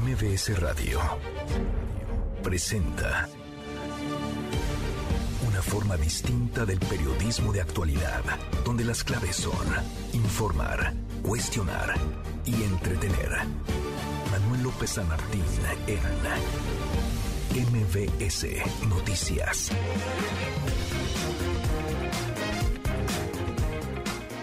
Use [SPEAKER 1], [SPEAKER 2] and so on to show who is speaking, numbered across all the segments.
[SPEAKER 1] MBS Radio presenta una forma distinta del periodismo de actualidad, donde las claves son informar, cuestionar y entretener. Manuel López San Martín en MBS Noticias.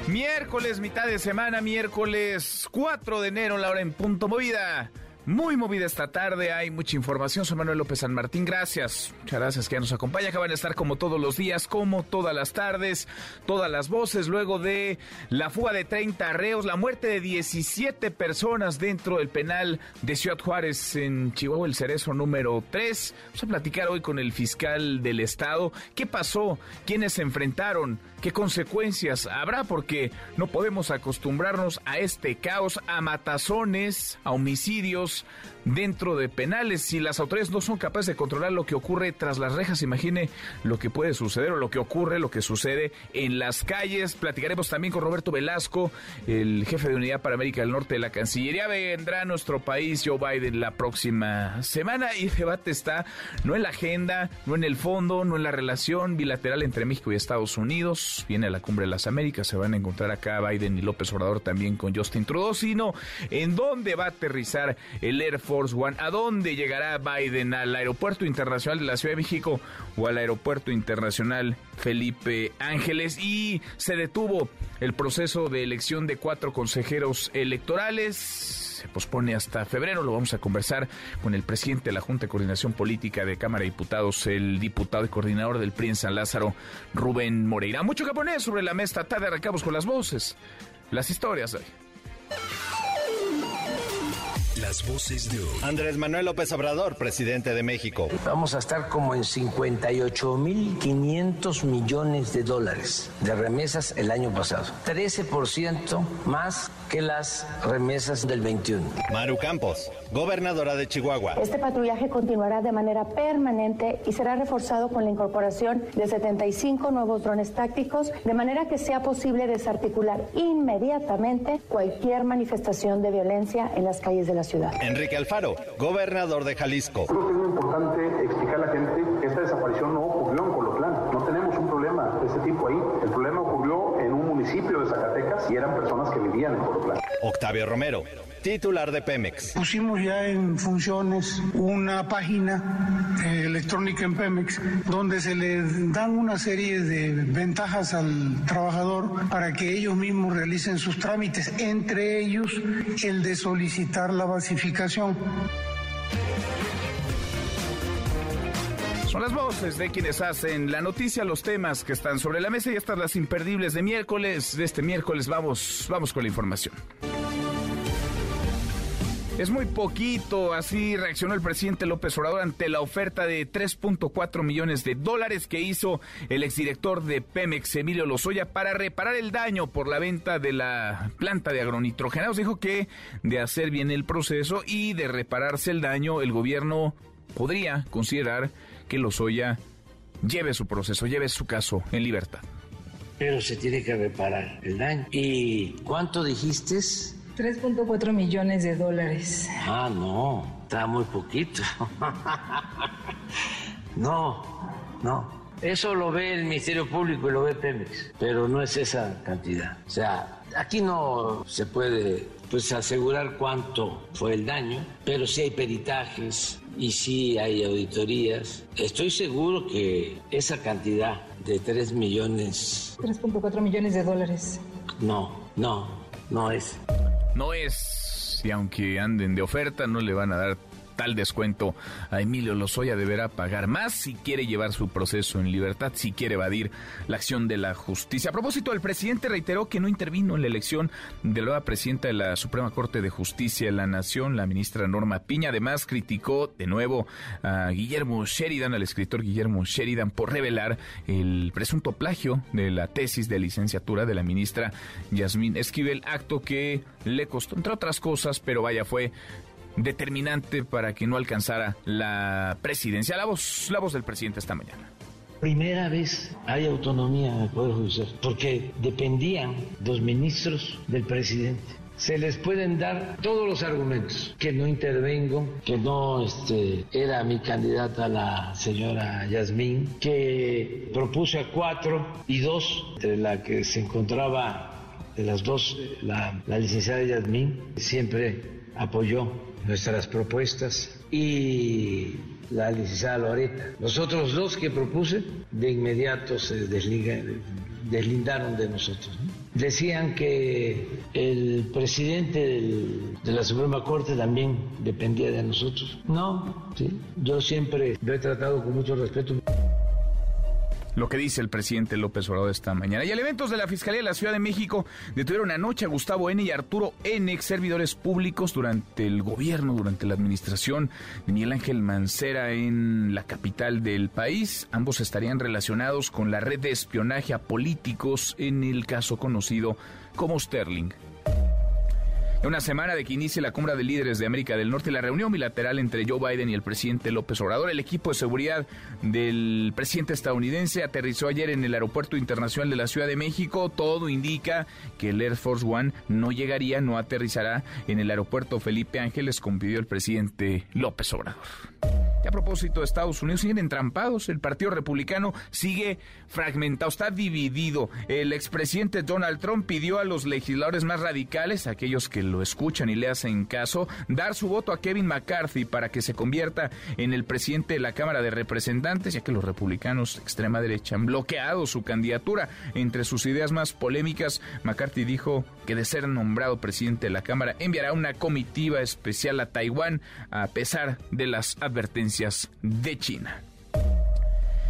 [SPEAKER 2] Miércoles, mitad de semana, miércoles 4 de enero, la hora en punto movida. Muy movida esta tarde, hay mucha información. Soy Manuel López San Martín, gracias. Muchas gracias que ya nos acompaña. Acaban de estar como todos los días, como todas las tardes, todas las voces, luego de la fuga de 30 reos, la muerte de 17 personas dentro del penal de Ciudad Juárez en Chihuahua, el cerezo número 3. Vamos a platicar hoy con el fiscal del estado. ¿Qué pasó? ¿Quiénes se enfrentaron? ¿Qué consecuencias habrá? Porque no podemos acostumbrarnos a este caos, a matazones, a homicidios Dios dentro de penales. Si las autoridades no son capaces de controlar lo que ocurre tras las rejas, imagine lo que puede suceder o lo que ocurre, lo que sucede en las calles. Platicaremos también con Roberto Velasco, el jefe de unidad para América del Norte de la Cancillería. Vendrá a nuestro país Joe Biden la próxima semana y el debate está no en la agenda, no en el fondo, no en la relación bilateral entre México y Estados Unidos. Viene la cumbre de las Américas, se van a encontrar acá Biden y López Obrador también con Justin Trudeau, sino en dónde va a aterrizar el Air Force One. ¿A dónde llegará Biden? ¿Al aeropuerto internacional de la Ciudad de México o al aeropuerto internacional Felipe Ángeles? Y se detuvo el proceso de elección de cuatro consejeros electorales. Se pospone hasta febrero. Lo vamos a conversar con el presidente de la Junta de Coordinación Política de Cámara de Diputados, el diputado y coordinador del PRI en San Lázaro, Rubén Moreira. Mucho que poner sobre la mesa tarde. Arrancamos con las voces, las historias.
[SPEAKER 1] Las voces de hoy.
[SPEAKER 3] Andrés Manuel López Obrador, presidente de México.
[SPEAKER 4] Vamos a estar como en 58.500 millones de dólares de remesas el año pasado. 13% más que las remesas del 21.
[SPEAKER 3] Maru Campos, gobernadora de Chihuahua.
[SPEAKER 5] Este patrullaje continuará de manera permanente y será reforzado con la incorporación de 75 nuevos drones tácticos, de manera que sea posible desarticular inmediatamente cualquier manifestación de violencia en las calles de la ciudad.
[SPEAKER 3] Enrique Alfaro, gobernador de Jalisco.
[SPEAKER 6] Creo que es muy importante explicar a la gente que esta desaparición no ocurrió en Colotlán. No tenemos un problema de ese tipo ahí. El problema ocurrió en un municipio de Zacatecas y eran personas que vivían en Colotlán.
[SPEAKER 3] Octavio Romero, titular de Pemex.
[SPEAKER 7] Pusimos ya en funciones una página eh, electrónica en Pemex donde se le dan una serie de ventajas al trabajador para que ellos mismos realicen sus trámites, entre ellos el de solicitar la basificación.
[SPEAKER 2] Son las voces de quienes hacen la noticia, los temas que están sobre la mesa y estas las imperdibles de miércoles. De este miércoles vamos, vamos con la información. Es muy poquito, así reaccionó el presidente López Obrador ante la oferta de 3.4 millones de dólares que hizo el exdirector de Pemex, Emilio Lozoya, para reparar el daño por la venta de la planta de agronitrogenados. Dijo que de hacer bien el proceso y de repararse el daño, el gobierno podría considerar que Lozoya lleve su proceso, lleve su caso en libertad.
[SPEAKER 4] Pero se tiene que reparar el daño. ¿Y cuánto dijiste?
[SPEAKER 8] 3.4 millones de dólares.
[SPEAKER 4] Ah, no, está muy poquito. no, no. Eso lo ve el Ministerio Público y lo ve Pemex, pero no es esa cantidad. O sea, aquí no se puede pues asegurar cuánto fue el daño, pero sí hay peritajes y sí hay auditorías. Estoy seguro que esa cantidad de 3 millones...
[SPEAKER 8] 3.4 millones de dólares.
[SPEAKER 4] No, no, no es.
[SPEAKER 2] No es, y aunque anden de oferta, no le van a dar tal descuento a Emilio Lozoya deberá pagar más si quiere llevar su proceso en libertad, si quiere evadir la acción de la justicia. A propósito, el presidente reiteró que no intervino en la elección de la nueva presidenta de la Suprema Corte de Justicia de la Nación, la ministra Norma Piña. Además, criticó de nuevo a Guillermo Sheridan, al escritor Guillermo Sheridan, por revelar el presunto plagio de la tesis de licenciatura de la ministra Yasmín Esquivel, acto que le costó, entre otras cosas, pero vaya, fue determinante para que no alcanzara la presidencia. La voz, la voz del presidente esta mañana.
[SPEAKER 4] Primera vez hay autonomía en el Poder Judicial, porque dependían los ministros del presidente. se les pueden dar todos los argumentos, que no intervengo, que no este, era mi candidata la señora Yasmín, que propuse a cuatro y dos, la que se encontraba de las dos, la, la licenciada Yasmín siempre apoyó nuestras propuestas y la licenciada Loreta. Los otros dos que propuse de inmediato se deslindaron de nosotros. Decían que el presidente de la Suprema Corte también dependía de nosotros. No, ¿sí? yo siempre lo he tratado con mucho respeto
[SPEAKER 2] lo que dice el presidente López Obrador esta mañana. Y elementos de la Fiscalía de la Ciudad de México detuvieron anoche a Gustavo N. y Arturo N., ex servidores públicos durante el gobierno, durante la administración de Miguel Ángel Mancera en la capital del país. Ambos estarían relacionados con la red de espionaje a políticos en el caso conocido como Sterling. Una semana de que inicie la cumbre de líderes de América del Norte, la reunión bilateral entre Joe Biden y el presidente López Obrador, el equipo de seguridad del presidente estadounidense aterrizó ayer en el Aeropuerto Internacional de la Ciudad de México. Todo indica que el Air Force One no llegaría, no aterrizará en el aeropuerto Felipe Ángeles, como pidió el presidente López Obrador. Y a propósito de Estados Unidos, siguen entrampados. El Partido Republicano sigue fragmentado, está dividido. El expresidente Donald Trump pidió a los legisladores más radicales, aquellos que lo escuchan y le hacen caso, dar su voto a Kevin McCarthy para que se convierta en el presidente de la Cámara de Representantes, ya que los republicanos de extrema derecha han bloqueado su candidatura. Entre sus ideas más polémicas, McCarthy dijo que de ser nombrado presidente de la Cámara enviará una comitiva especial a Taiwán a pesar de las advertencias de China.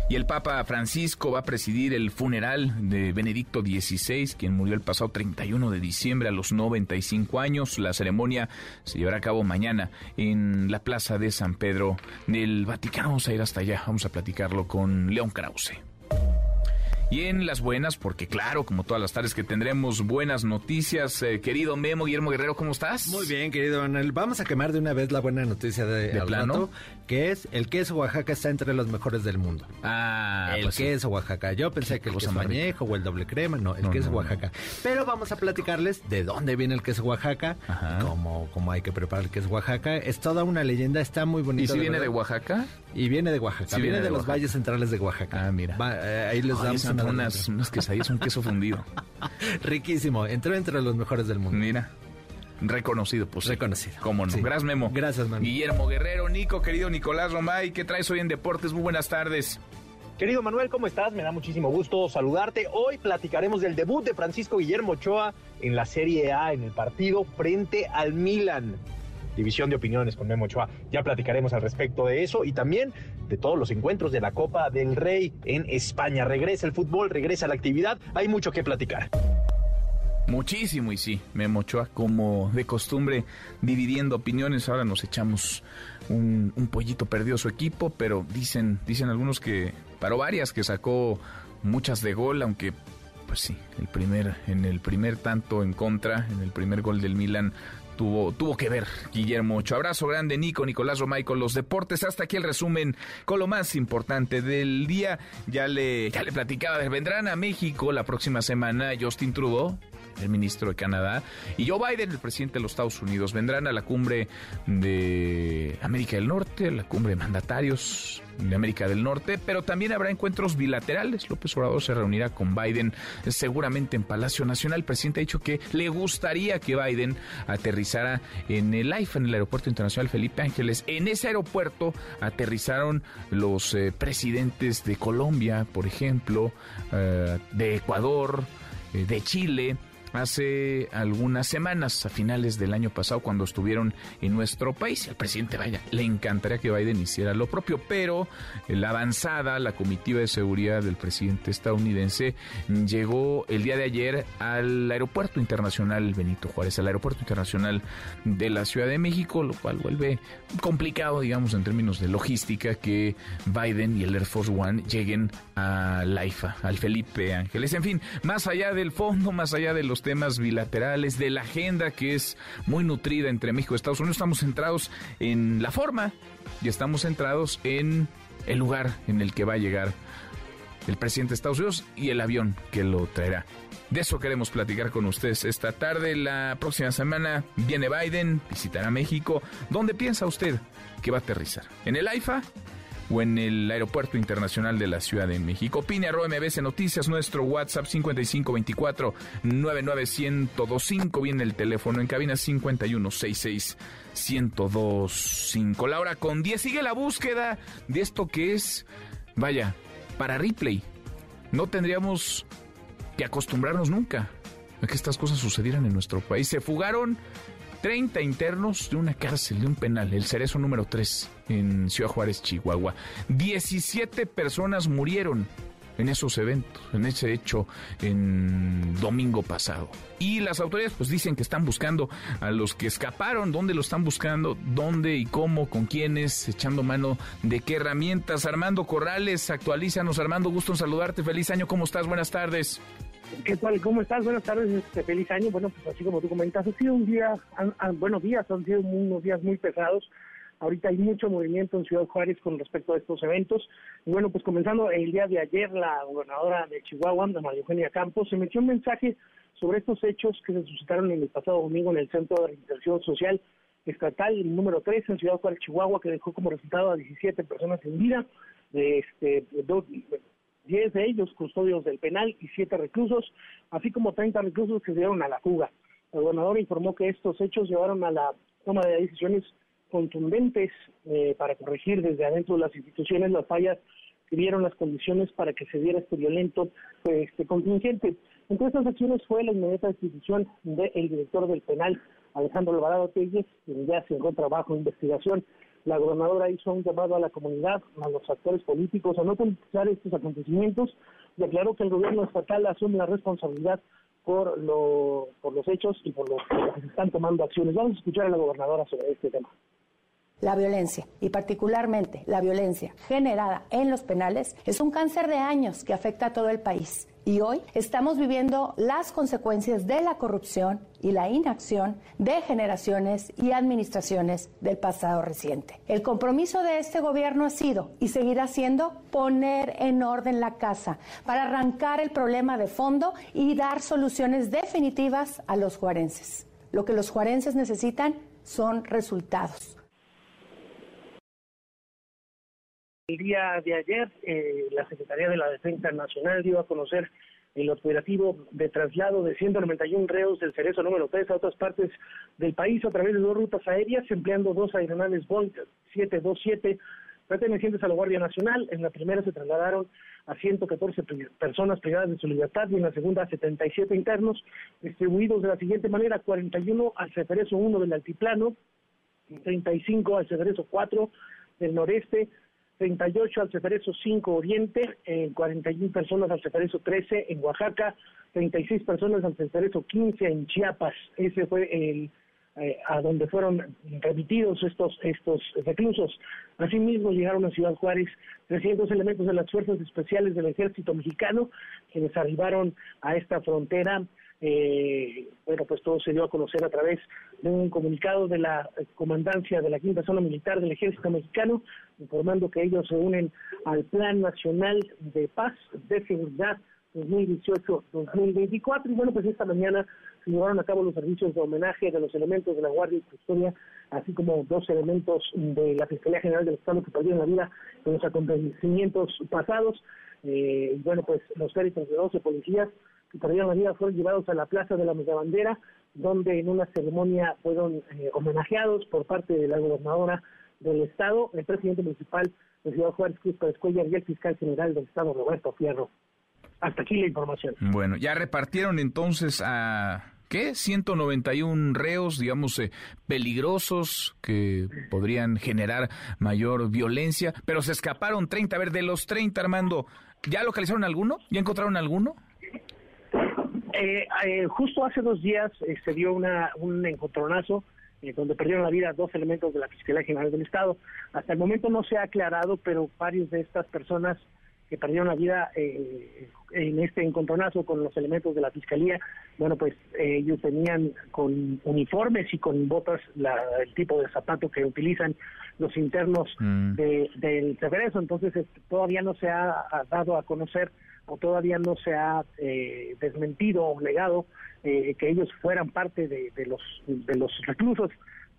[SPEAKER 2] Y el Papa Francisco va a presidir el funeral de Benedicto XVI, quien murió el pasado 31 de diciembre a los 95 años. La ceremonia se llevará a cabo mañana en la Plaza de San Pedro del Vaticano. Vamos a ir hasta allá, vamos a platicarlo con León Krause. Y en las buenas, porque claro, como todas las tardes que tendremos buenas noticias, eh, querido Memo Guillermo Guerrero, ¿cómo estás?
[SPEAKER 9] Muy bien, querido Manuel. Vamos a quemar de una vez la buena noticia de,
[SPEAKER 2] ¿De plano?
[SPEAKER 9] que es el queso Oaxaca está entre los mejores del mundo.
[SPEAKER 2] Ah,
[SPEAKER 9] el
[SPEAKER 2] pues sí.
[SPEAKER 9] queso Oaxaca. Yo pensé que el queso mañejo o el doble crema, no, el
[SPEAKER 2] No,
[SPEAKER 9] queso
[SPEAKER 2] no, no.
[SPEAKER 9] Oaxaca. Pero vamos a platicarles de dónde viene el queso Oaxaca, cómo, cómo hay que preparar el queso Oaxaca. Es toda una leyenda, está muy bonito.
[SPEAKER 2] ¿Y si viene de. Oaxaca?
[SPEAKER 9] Y viene de Oaxaca.
[SPEAKER 2] Sí
[SPEAKER 9] viene, de, los valles centrales de Oaxaca.
[SPEAKER 2] Ah, mira.
[SPEAKER 9] Va, eh, ahí les damos una
[SPEAKER 2] unas, unas quesadillas, un queso fundido.
[SPEAKER 9] Riquísimo. Entró entre los mejores del mundo.
[SPEAKER 2] Mira. Reconocido, pues.
[SPEAKER 9] Reconocido.
[SPEAKER 2] Cómo no.
[SPEAKER 9] Sí.
[SPEAKER 2] Gracias, Memo.
[SPEAKER 9] Gracias, Manu.
[SPEAKER 2] Guillermo Guerrero, Nico, querido Nicolás Romay, ¿qué traes hoy en Deportes? Muy buenas tardes.
[SPEAKER 10] Querido Manuel, ¿cómo estás? Me da muchísimo gusto saludarte. Hoy platicaremos del debut de Francisco Guillermo Ochoa en la Serie A en el partido frente al Milan. División de opiniones con Memo Ochoa. Ya platicaremos al respecto de eso y también de todos los encuentros de la Copa del Rey en España. Regresa el fútbol, regresa la actividad. Hay mucho que platicar.
[SPEAKER 2] Muchísimo, y sí, Memo Ochoa, como de costumbre, dividiendo opiniones. Ahora nos echamos un, un pollito perdido su equipo, pero dicen, dicen algunos que paró varias, que sacó muchas de gol, aunque pues sí, el primer, en el primer tanto en contra, en el primer gol del Milan, tuvo, tuvo que ver Guillermo Ochoa. Abrazo grande, Nico, Nicolás Romay con los deportes. Hasta aquí el resumen con lo más importante del día. Ya le, ya le platicaba, vendrán a México la próxima semana Justin Trudeau, el ministro de Canadá, y Joe Biden, el presidente de los Estados Unidos. Vendrán a la cumbre de América del Norte, la cumbre de mandatarios de América del Norte, pero también habrá encuentros bilaterales. López Obrador se reunirá con Biden eh, seguramente en Palacio Nacional. El presidente ha dicho que le gustaría que Biden aterrizara en el en el Aeropuerto Internacional Felipe Ángeles. En ese aeropuerto aterrizaron los eh, presidentes de Colombia, por ejemplo, eh, de Ecuador, de Chile hace algunas semanas, a finales del año pasado, cuando estuvieron en nuestro país. Al presidente, vaya, le encantaría que Biden hiciera lo propio, pero la avanzada, la comitiva de seguridad del presidente estadounidense llegó el día de ayer al aeropuerto internacional Benito Juárez, al aeropuerto internacional de la Ciudad de México, lo cual vuelve complicado, digamos, en términos de logística, que Biden y el Air Force One lleguen a la IFA, al Felipe Ángeles. En fin, más allá del fondo, más allá de los temas bilaterales, de la agenda que es muy nutrida entre México y Estados Unidos, estamos centrados en la forma y estamos centrados en el lugar en el que va a llegar el presidente de Estados Unidos y el avión que lo traerá. De eso queremos platicar con ustedes esta tarde. La próxima semana viene Biden, visitará México. ¿Dónde piensa usted que va a aterrizar? ¿En el AIFA? O en el Aeropuerto Internacional de la Ciudad de México. Opine Noticias, nuestro WhatsApp 5524 99125, viene el teléfono en cabina 5166 1025. La hora con 10 sigue la búsqueda de esto que es, vaya, para replay. No tendríamos que acostumbrarnos nunca a que estas cosas sucedieran en nuestro país. Se fugaron 30 internos de una cárcel, de un penal, el Cerezo número 3, en Ciudad Juárez, Chihuahua. 17 personas murieron en esos eventos, en ese hecho en domingo pasado. Y las autoridades pues dicen que están buscando a los que escaparon, dónde lo están buscando, dónde y cómo, con quiénes, echando mano de qué herramientas. Armando Corrales, actualízanos. Armando, gusto en saludarte. Feliz año, ¿cómo estás? Buenas tardes.
[SPEAKER 11] ¿Qué tal? ¿Cómo estás? Buenas tardes, este, feliz año. Bueno, pues así como tú comentas, ha sido un día, buenos días, han sido unos días muy pesados. Ahorita hay mucho movimiento en Ciudad Juárez con respecto a estos eventos. Y bueno, pues comenzando el día de ayer, la gobernadora de Chihuahua, María Eugenia Campos, se metió un mensaje sobre estos hechos que se suscitaron el pasado domingo en el Centro de Reinserción Social Estatal número 3 en Ciudad Juárez, Chihuahua, que dejó como resultado a 17 personas en vida, de este, dos, 10 de ellos custodios del penal y 7 reclusos, así como 30 reclusos que se dieron a la fuga. El gobernador informó que estos hechos llevaron a la toma de decisiones contundentes eh, para corregir desde adentro de las instituciones las fallas que dieron las condiciones para que se diera este violento pues, este contingente. Entre estas acciones fue la inmediata destitución del director del penal, Alejandro Alvarado Telles, quien ya se encuentra bajo investigación. La gobernadora hizo un llamado a la comunidad, a los actores políticos, a no politizar estos acontecimientos y aclaró que el gobierno estatal asume la responsabilidad por, lo, por los hechos y por los que están tomando acciones. Vamos a escuchar a la gobernadora sobre este tema.
[SPEAKER 5] La violencia, y particularmente la violencia generada en los penales, es un cáncer de años que afecta a todo el país. Y hoy estamos viviendo las consecuencias de la corrupción y la inacción de generaciones y administraciones del pasado reciente. El compromiso de este gobierno ha sido y seguirá siendo poner en orden la casa para arrancar el problema de fondo y dar soluciones definitivas a los juarenses. Lo que los juarenses necesitan son resultados
[SPEAKER 11] El día de ayer, eh, la Secretaría de la Defensa Nacional dio a conocer el operativo de traslado de 191 reos del Cerezo número 3 a otras partes del país a través de dos rutas aéreas, empleando dos aeronaves Boeing 727 pertenecientes a la Guardia Nacional. En la primera se trasladaron a 114 personas privadas de su libertad y en la segunda a 77 internos, distribuidos de la siguiente manera, 41 al Cerezo 1 del Altiplano, 35 al Cerezo 4 del noreste, 38 al Ceferezo 5 Oriente, eh, 41 personas al Ceferezo 13 en Oaxaca, 36 personas al Ceferezo 15 en Chiapas. Ese fue el eh, a donde fueron remitidos estos estos reclusos. Asimismo llegaron a Ciudad Juárez 300 elementos de las fuerzas especiales del Ejército Mexicano quienes arribaron a esta frontera eh, bueno, pues todo se dio a conocer a través de un comunicado de la comandancia de la quinta zona militar del ejército mexicano, informando que ellos se unen al Plan Nacional de Paz, de Seguridad 2018-2024. Y bueno, pues esta mañana se llevaron a cabo los servicios de homenaje de los elementos de la Guardia y Custodia, así como dos elementos de la Fiscalía General del Estado que perdieron la vida en los acontecimientos pasados. Eh, bueno, pues los féritos de 12 policías que perdieron la vida fueron llevados a la Plaza de la Bandera, donde en una ceremonia fueron eh, homenajeados por parte de la gobernadora del Estado, el presidente municipal de Ciudad Juárez, Cruz Escuella, y el fiscal general del Estado, Roberto Fierro. Hasta aquí la información.
[SPEAKER 2] Bueno, ya repartieron entonces a ¿qué? 191 reos, digamos, eh, peligrosos que podrían generar mayor violencia, pero se escaparon 30. A ver, de los 30, Armando, ¿ya localizaron alguno? ¿Ya encontraron alguno?
[SPEAKER 11] Eh, eh, justo hace dos días eh, se dio una, un encontronazo donde perdieron la vida dos elementos de la Fiscalía General del Estado. Hasta el momento no se ha aclarado, pero varios de estas personas que perdieron la vida eh, en este encontronazo con los elementos de la fiscalía, bueno, pues eh, ellos tenían con uniformes y con botas la, el tipo de zapato que utilizan los internos
[SPEAKER 2] Mm.
[SPEAKER 11] de, del Ceferezo, entonces todavía no se ha, ha dado a conocer o todavía no se ha eh, desmentido o negado eh, que ellos fueran parte de, de los de los reclusos,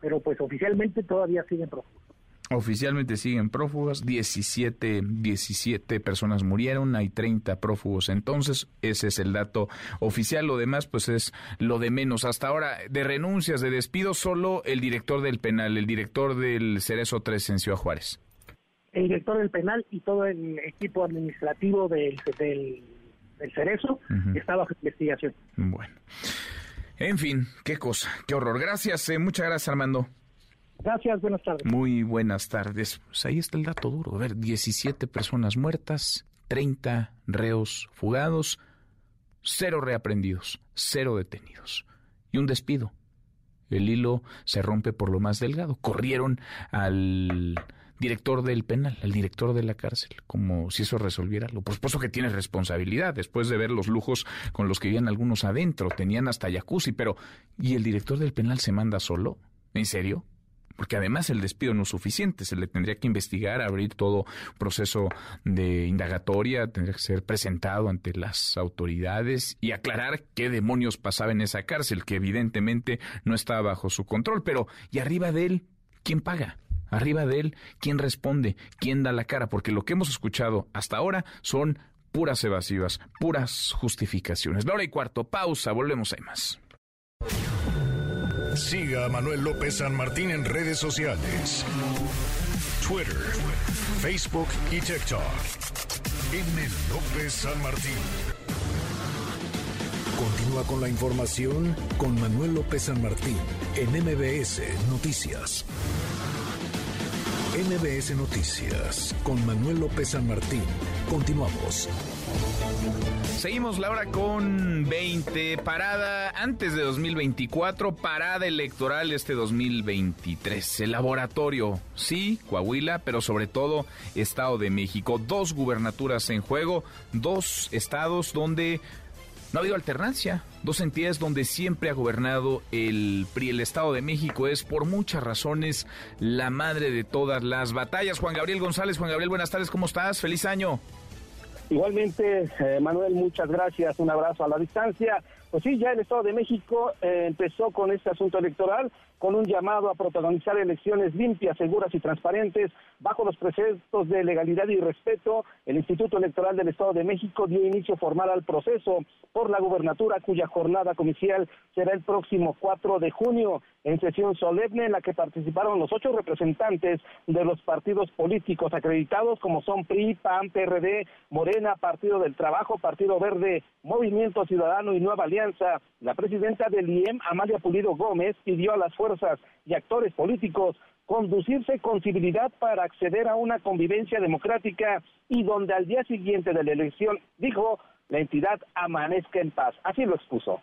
[SPEAKER 11] pero pues oficialmente todavía siguen prófugos.
[SPEAKER 2] Oficialmente siguen prófugos, 17, 17 personas murieron, hay 30 prófugos entonces, ese es el dato oficial, lo demás pues es lo de menos. Hasta ahora, de renuncias, de despidos, solo el director del penal, el director del Cerezo 3 en Juárez.
[SPEAKER 11] El director del penal y todo el equipo administrativo del, del, del Cerezo
[SPEAKER 2] Ujú.
[SPEAKER 11] está bajo investigación.
[SPEAKER 2] Bueno, en fin, qué cosa, qué horror. Gracias, eh, muchas gracias Armando.
[SPEAKER 11] Gracias, buenas tardes.
[SPEAKER 2] Muy buenas tardes. Pues ahí está el dato duro. A ver, 17 personas muertas, 30 reos fugados, cero reaprendidos, cero detenidos y un despido. El hilo se rompe por lo más delgado. Corrieron al director del penal, al director de la cárcel, como si eso resolviera lo. Por supuesto que tiene responsabilidad, después de ver los lujos con los que vivían algunos adentro, tenían hasta jacuzzi, pero ¿y el director del penal se manda solo? ¿En serio? Porque además el despido no es suficiente, se le tendría que investigar, abrir todo proceso de indagatoria, tendría que ser presentado ante las autoridades y aclarar qué demonios pasaba en esa cárcel, que evidentemente no estaba bajo su control. Pero, ¿y arriba de él, quién paga? Arriba de él, ¿quién responde? ¿Quién da la cara? Porque lo que hemos escuchado hasta ahora son puras evasivas, puras justificaciones. La hora y cuarto, pausa, volvemos, hay más.
[SPEAKER 12] Siga a Manuel López San Martín en redes sociales. Twitter, Facebook y TikTok. M. López San Martín.
[SPEAKER 1] Continúa con la información con Manuel López San Martín en MBS Noticias. MBS Noticias con Manuel López San Martín. Continuamos.
[SPEAKER 2] Seguimos la hora con 20, parada antes de 2024, parada electoral este 2023. El laboratorio, sí, Coahuila, pero sobre todo Estado de México. Dos gubernaturas en juego, dos estados donde no ha habido alternancia. Dos entidades donde siempre ha gobernado el PRI. El Estado de México es, por muchas razones, la madre de todas las batallas. Juan Gabriel González, Juan Gabriel, buenas tardes, ¿cómo estás? Feliz año.
[SPEAKER 13] Igualmente, eh, Manuel, muchas gracias. Un abrazo a la distancia. Pues sí, ya el Estado de México eh, empezó con este asunto electoral, con un llamado a protagonizar elecciones limpias, seguras y transparentes, bajo los preceptos de legalidad y respeto. El Instituto Electoral del Estado de México dio inicio formal al proceso por la gubernatura, cuya jornada comicial será el próximo 4 de junio, en sesión solemne en la que participaron los ocho representantes de los partidos políticos acreditados, como son PRI, PAN, PRD, Morena, Partido del Trabajo, Partido Verde, Movimiento Ciudadano y Nueva Alianza. La presidenta del IEM, Amalia Pulido Gómez, pidió a las fuerzas y actores políticos conducirse con civilidad para acceder a una convivencia democrática y donde al día siguiente de la elección, dijo, la entidad amanezca en paz. Así lo expuso.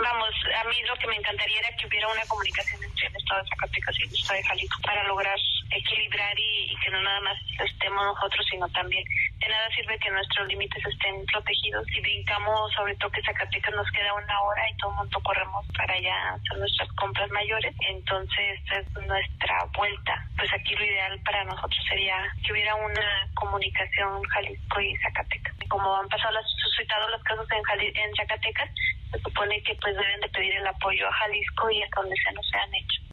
[SPEAKER 14] Vamos, a mí lo que me encantaría era que hubiera una comunicación entre el Estado de Zacatecas y el Estado de Jalisco para lograr equilibrar y, que no nada más estemos nosotros, sino también de nada sirve que nuestros límites estén protegidos. Si brincamos sobre todo que Zacatecas nos queda una hora y todo el mundo corremos para allá hacer nuestras compras mayores, entonces es nuestra vuelta. Pues aquí lo ideal para nosotros sería que hubiera una comunicación Jalisco y Zacatecas. Como han pasado las, suscitado los casos en, Jali- en Zacatecas, se supone que pues deben de pedir el apoyo a Jalisco y hasta donde se nos sean hechos.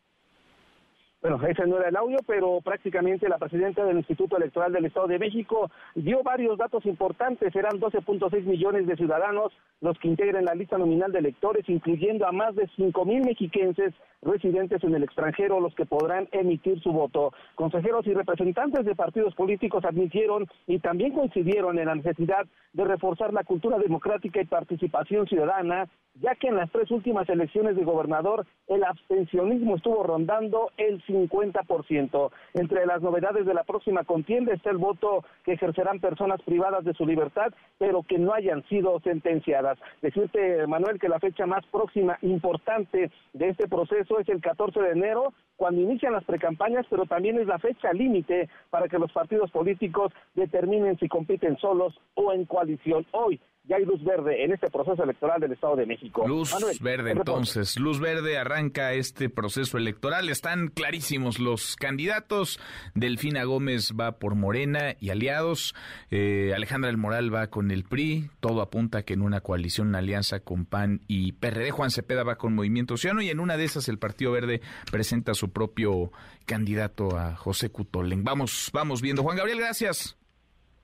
[SPEAKER 13] Bueno, ese no era el audio, pero prácticamente la presidenta del Instituto Electoral del Estado de México dio varios datos importantes. Serán 12.6 millones de ciudadanos los que integran la lista nominal de electores, incluyendo a más de 5 mil mexiquenses residentes en el extranjero, los que podrán emitir su voto. Consejeros y representantes de partidos políticos admitieron y también coincidieron en la necesidad de reforzar la cultura democrática y participación ciudadana, ya que en las tres últimas elecciones de gobernador el abstencionismo estuvo rondando el 50%. Entre las novedades de la próxima contienda está el voto que ejercerán personas privadas de su libertad, pero que no hayan sido sentenciadas. Decirte, Manuel, que la fecha más próxima importante de este proceso
[SPEAKER 15] es el 14 de enero, cuando inician las precampañas, pero también es la fecha límite para que los partidos políticos determinen si compiten solos o en coalición. Hoy ya hay luz verde en este proceso electoral del Estado de México.
[SPEAKER 2] Luz verde, entonces, luz verde arranca este proceso electoral. Están clarísimos los candidatos. Delfina Gómez va por Morena y aliados. Eh, Alejandra El Moral va con el PRI. Todo apunta que en una coalición, una alianza con PAN y PRD. Juan Cepeda va con Movimiento Ciudadano y en una de esas el Partido Verde presenta su propio candidato a José Cutolen. Vamos, vamos viendo. Juan Gabriel, gracias.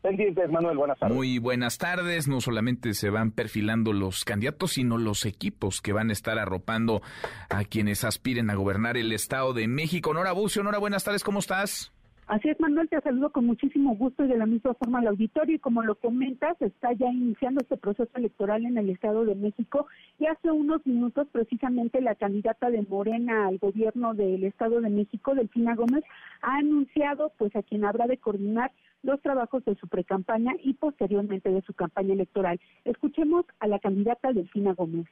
[SPEAKER 15] Pendientes, Manuel, buenas tardes.
[SPEAKER 2] Muy buenas tardes. No solamente se van perfilando los candidatos, sino los equipos que van a estar arropando a quienes aspiren a gobernar el Estado de México. Nora Bucio, Nora, buenas tardes, ¿cómo estás?
[SPEAKER 16] Así es, Manuel, te saludo con muchísimo gusto y de la misma forma al auditorio. Y como lo comentas, está ya iniciando este proceso electoral en el Estado de México. Y hace unos minutos, precisamente, la candidata de Morena al gobierno del Estado de México, Delfina Gómez, ha anunciado pues a quien habrá de coordinar los trabajos de su precampaña y posteriormente de su campaña electoral. Escuchemos a la candidata Delfina Gómez.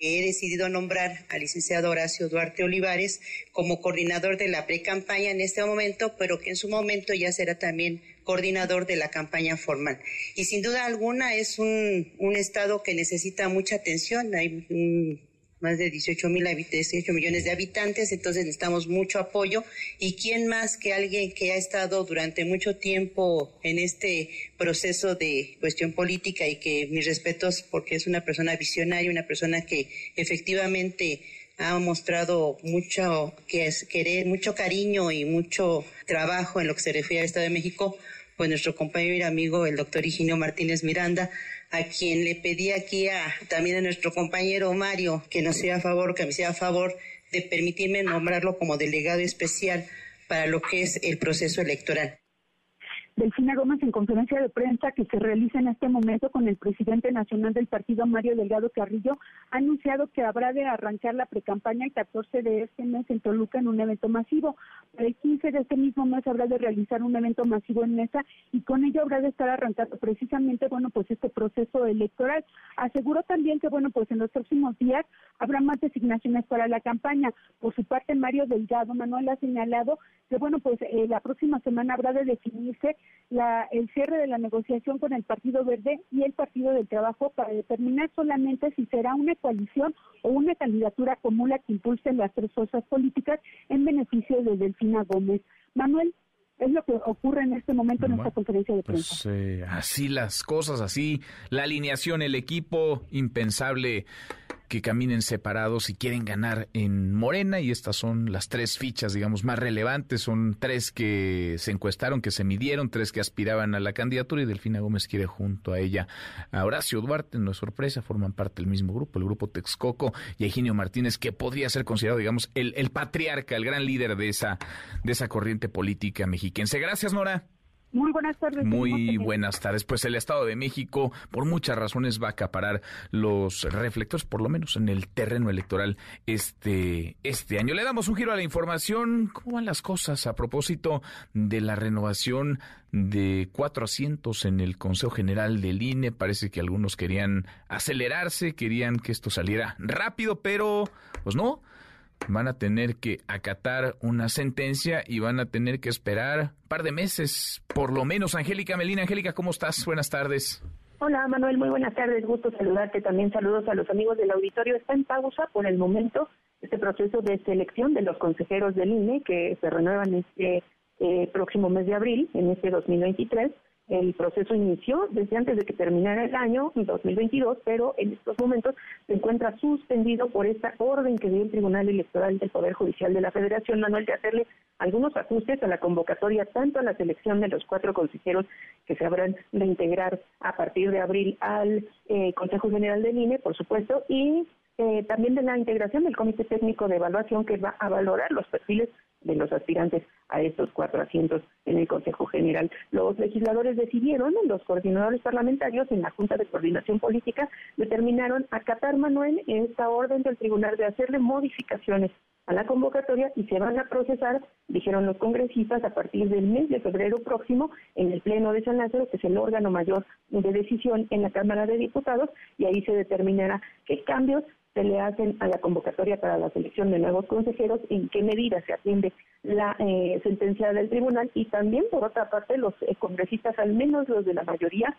[SPEAKER 17] He decidido nombrar al licenciado Horacio Duarte Olivares como coordinador de la pre-campaña en este momento, pero que en su momento ya será también coordinador de la campaña formal. Y sin duda alguna es un, un estado que necesita mucha atención. Hay un más de 18, mil 18 millones de habitantes, entonces necesitamos mucho apoyo. ¿Y quién más que alguien que ha estado durante mucho tiempo en este proceso de cuestión política y que mis respetos porque es una persona visionaria, una persona que efectivamente ha mostrado mucho que es querer, mucho cariño y mucho trabajo en lo que se refiere al Estado de México, pues nuestro compañero y amigo, el doctor Higinio Martínez Miranda, a quien le pedí aquí a, también a nuestro compañero Mario que nos sea a favor, que me sea a favor de permitirme nombrarlo como delegado especial para lo que es el proceso electoral.
[SPEAKER 16] Delfina Gómez en conferencia de prensa que se realiza en este momento con el presidente nacional del partido Mario Delgado Carrillo ha anunciado que habrá de arrancar la precampaña el 14 de este mes en Toluca en un evento masivo. El 15 de este mismo mes habrá de realizar un evento masivo en Mesa y con ello habrá de estar arrancando precisamente bueno pues este proceso electoral. Aseguró también que bueno pues en los próximos días habrá más designaciones para la campaña. Por su parte Mario Delgado Manuel ha señalado que bueno pues eh, la próxima semana habrá de definirse la, el cierre de la negociación con el Partido Verde y el Partido del Trabajo para determinar solamente si será una coalición o una candidatura común la que impulsen las tres fuerzas políticas en beneficio de Delfina Gómez. Manuel, es lo que ocurre en este momento en esta conferencia de
[SPEAKER 2] pues,
[SPEAKER 16] prensa.
[SPEAKER 2] eh, así las cosas, así la alineación, el equipo, impensable que caminen separados y quieren ganar en Morena y estas son las tres fichas, digamos, más relevantes. Son tres que se encuestaron, que se midieron, tres que aspiraban a la candidatura y Delfina Gómez quiere junto a ella a Horacio Duarte, no es sorpresa, forman parte del mismo grupo, el grupo Texcoco y Eugenio Martínez, que podría ser considerado, digamos, el, el patriarca, el gran líder de esa, de esa corriente política mexiquense. Gracias, Nora.
[SPEAKER 16] Muy buenas tardes.
[SPEAKER 2] Muy buenas tardes. Pues el Estado de México, por muchas razones, va a acaparar los reflectores, por lo menos en el terreno electoral este, este año. Le damos un giro a la información. ¿Cómo van las cosas a propósito de la renovación de cuatro asientos en el Consejo General del INE? Parece que algunos querían acelerarse, querían que esto saliera rápido, pero pues no van a tener que acatar una sentencia y van a tener que esperar un par de meses, por lo menos. Angélica Melina, Angélica, ¿cómo estás? Buenas tardes.
[SPEAKER 18] Hola Manuel, muy buenas tardes, gusto saludarte. También saludos a los amigos del auditorio. Está en pausa por el momento este proceso de selección de los consejeros del INE que se renuevan este eh, próximo mes de abril, en este 2023. El proceso inició desde antes de que terminara el año 2022, pero en estos momentos se encuentra suspendido por esta orden que dio el Tribunal Electoral del Poder Judicial de la Federación, Manuel, de hacerle algunos ajustes a la convocatoria, tanto a la selección de los cuatro consejeros que se habrán de integrar a partir de abril al eh, Consejo General del INE, por supuesto, y eh, también de la integración del Comité Técnico de Evaluación que va a valorar los perfiles de los aspirantes a estos cuatro asientos en el Consejo General. Los legisladores decidieron, los coordinadores parlamentarios en la Junta de Coordinación Política determinaron acatar, Manuel, en esta orden del tribunal de hacerle modificaciones a la convocatoria y se van a procesar, dijeron los congresistas, a partir del mes de febrero próximo en el Pleno de San Lázaro, que es el órgano mayor de decisión en la Cámara de Diputados, y ahí se determinará qué cambios se le hacen a la convocatoria para la selección de nuevos consejeros, en qué medida se atiende la eh, sentencia del tribunal y también, por otra parte, los eh, congresistas, al menos los de la mayoría,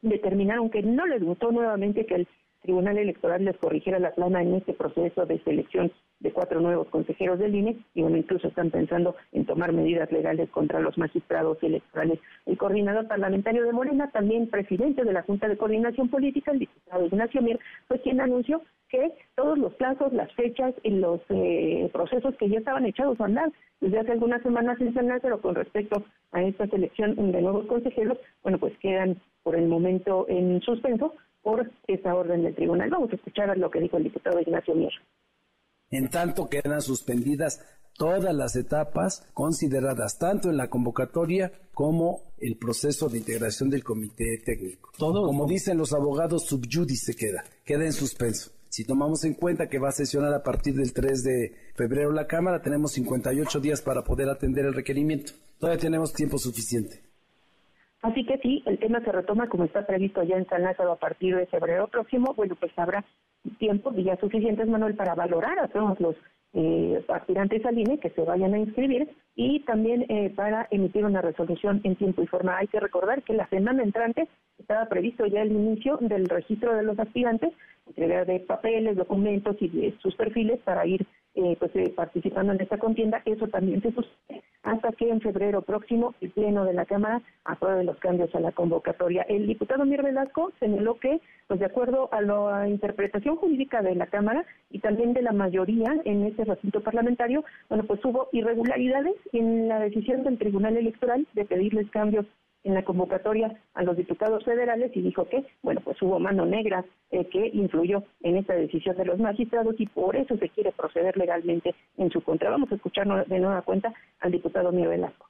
[SPEAKER 18] determinaron que no les gustó nuevamente que el Tribunal Electoral les corrigiera la plana en este proceso de selección de cuatro nuevos consejeros del INE y bueno, incluso están pensando en tomar medidas legales contra los magistrados electorales. El coordinador parlamentario de Morena, también presidente de la Junta de Coordinación Política, el diputado Ignacio Mier, fue quien anunció que todos los plazos, las fechas y los eh, procesos que ya estaban echados a andar desde hace algunas semanas en Senado, pero con respecto a esta selección de nuevos consejeros, bueno, pues quedan por el momento en suspenso por esa orden del tribunal. Vamos a escuchar lo que dijo el diputado Ignacio Mier.
[SPEAKER 19] En tanto quedan suspendidas todas las etapas consideradas tanto en la convocatoria como el proceso de integración del comité técnico. Todo, como dicen los abogados, subjudice queda, queda en suspenso. Si tomamos en cuenta que va a sesionar a partir del 3 de febrero la Cámara, tenemos 58 días para poder atender el requerimiento. Todavía tenemos tiempo suficiente.
[SPEAKER 18] Así que sí, el tema se retoma como está previsto ya en San Lázaro a partir de febrero próximo. Bueno, pues habrá tiempo, días suficientes, Manuel, para valorar a todos los eh, aspirantes al INE que se vayan a inscribir y también eh, para emitir una resolución en tiempo y forma. Hay que recordar que la semana entrante estaba previsto ya el inicio del registro de los aspirantes, entrega de papeles, documentos y de sus perfiles para ir eh, pues eh, participando en esta contienda. Eso también se sucede hasta que en febrero próximo el Pleno de la Cámara apruebe los cambios a la convocatoria. El diputado Mir Velasco señaló que, pues de acuerdo a la interpretación jurídica de la Cámara y también de la mayoría en este recinto parlamentario, bueno, pues hubo irregularidades en la decisión del Tribunal Electoral de pedirles cambios en la convocatoria a los diputados federales y dijo que, bueno, pues hubo mano negra eh, que influyó en esta decisión de los magistrados y por eso se quiere proceder legalmente en su contra. Vamos a escuchar de nueva cuenta al diputado Mío Velasco.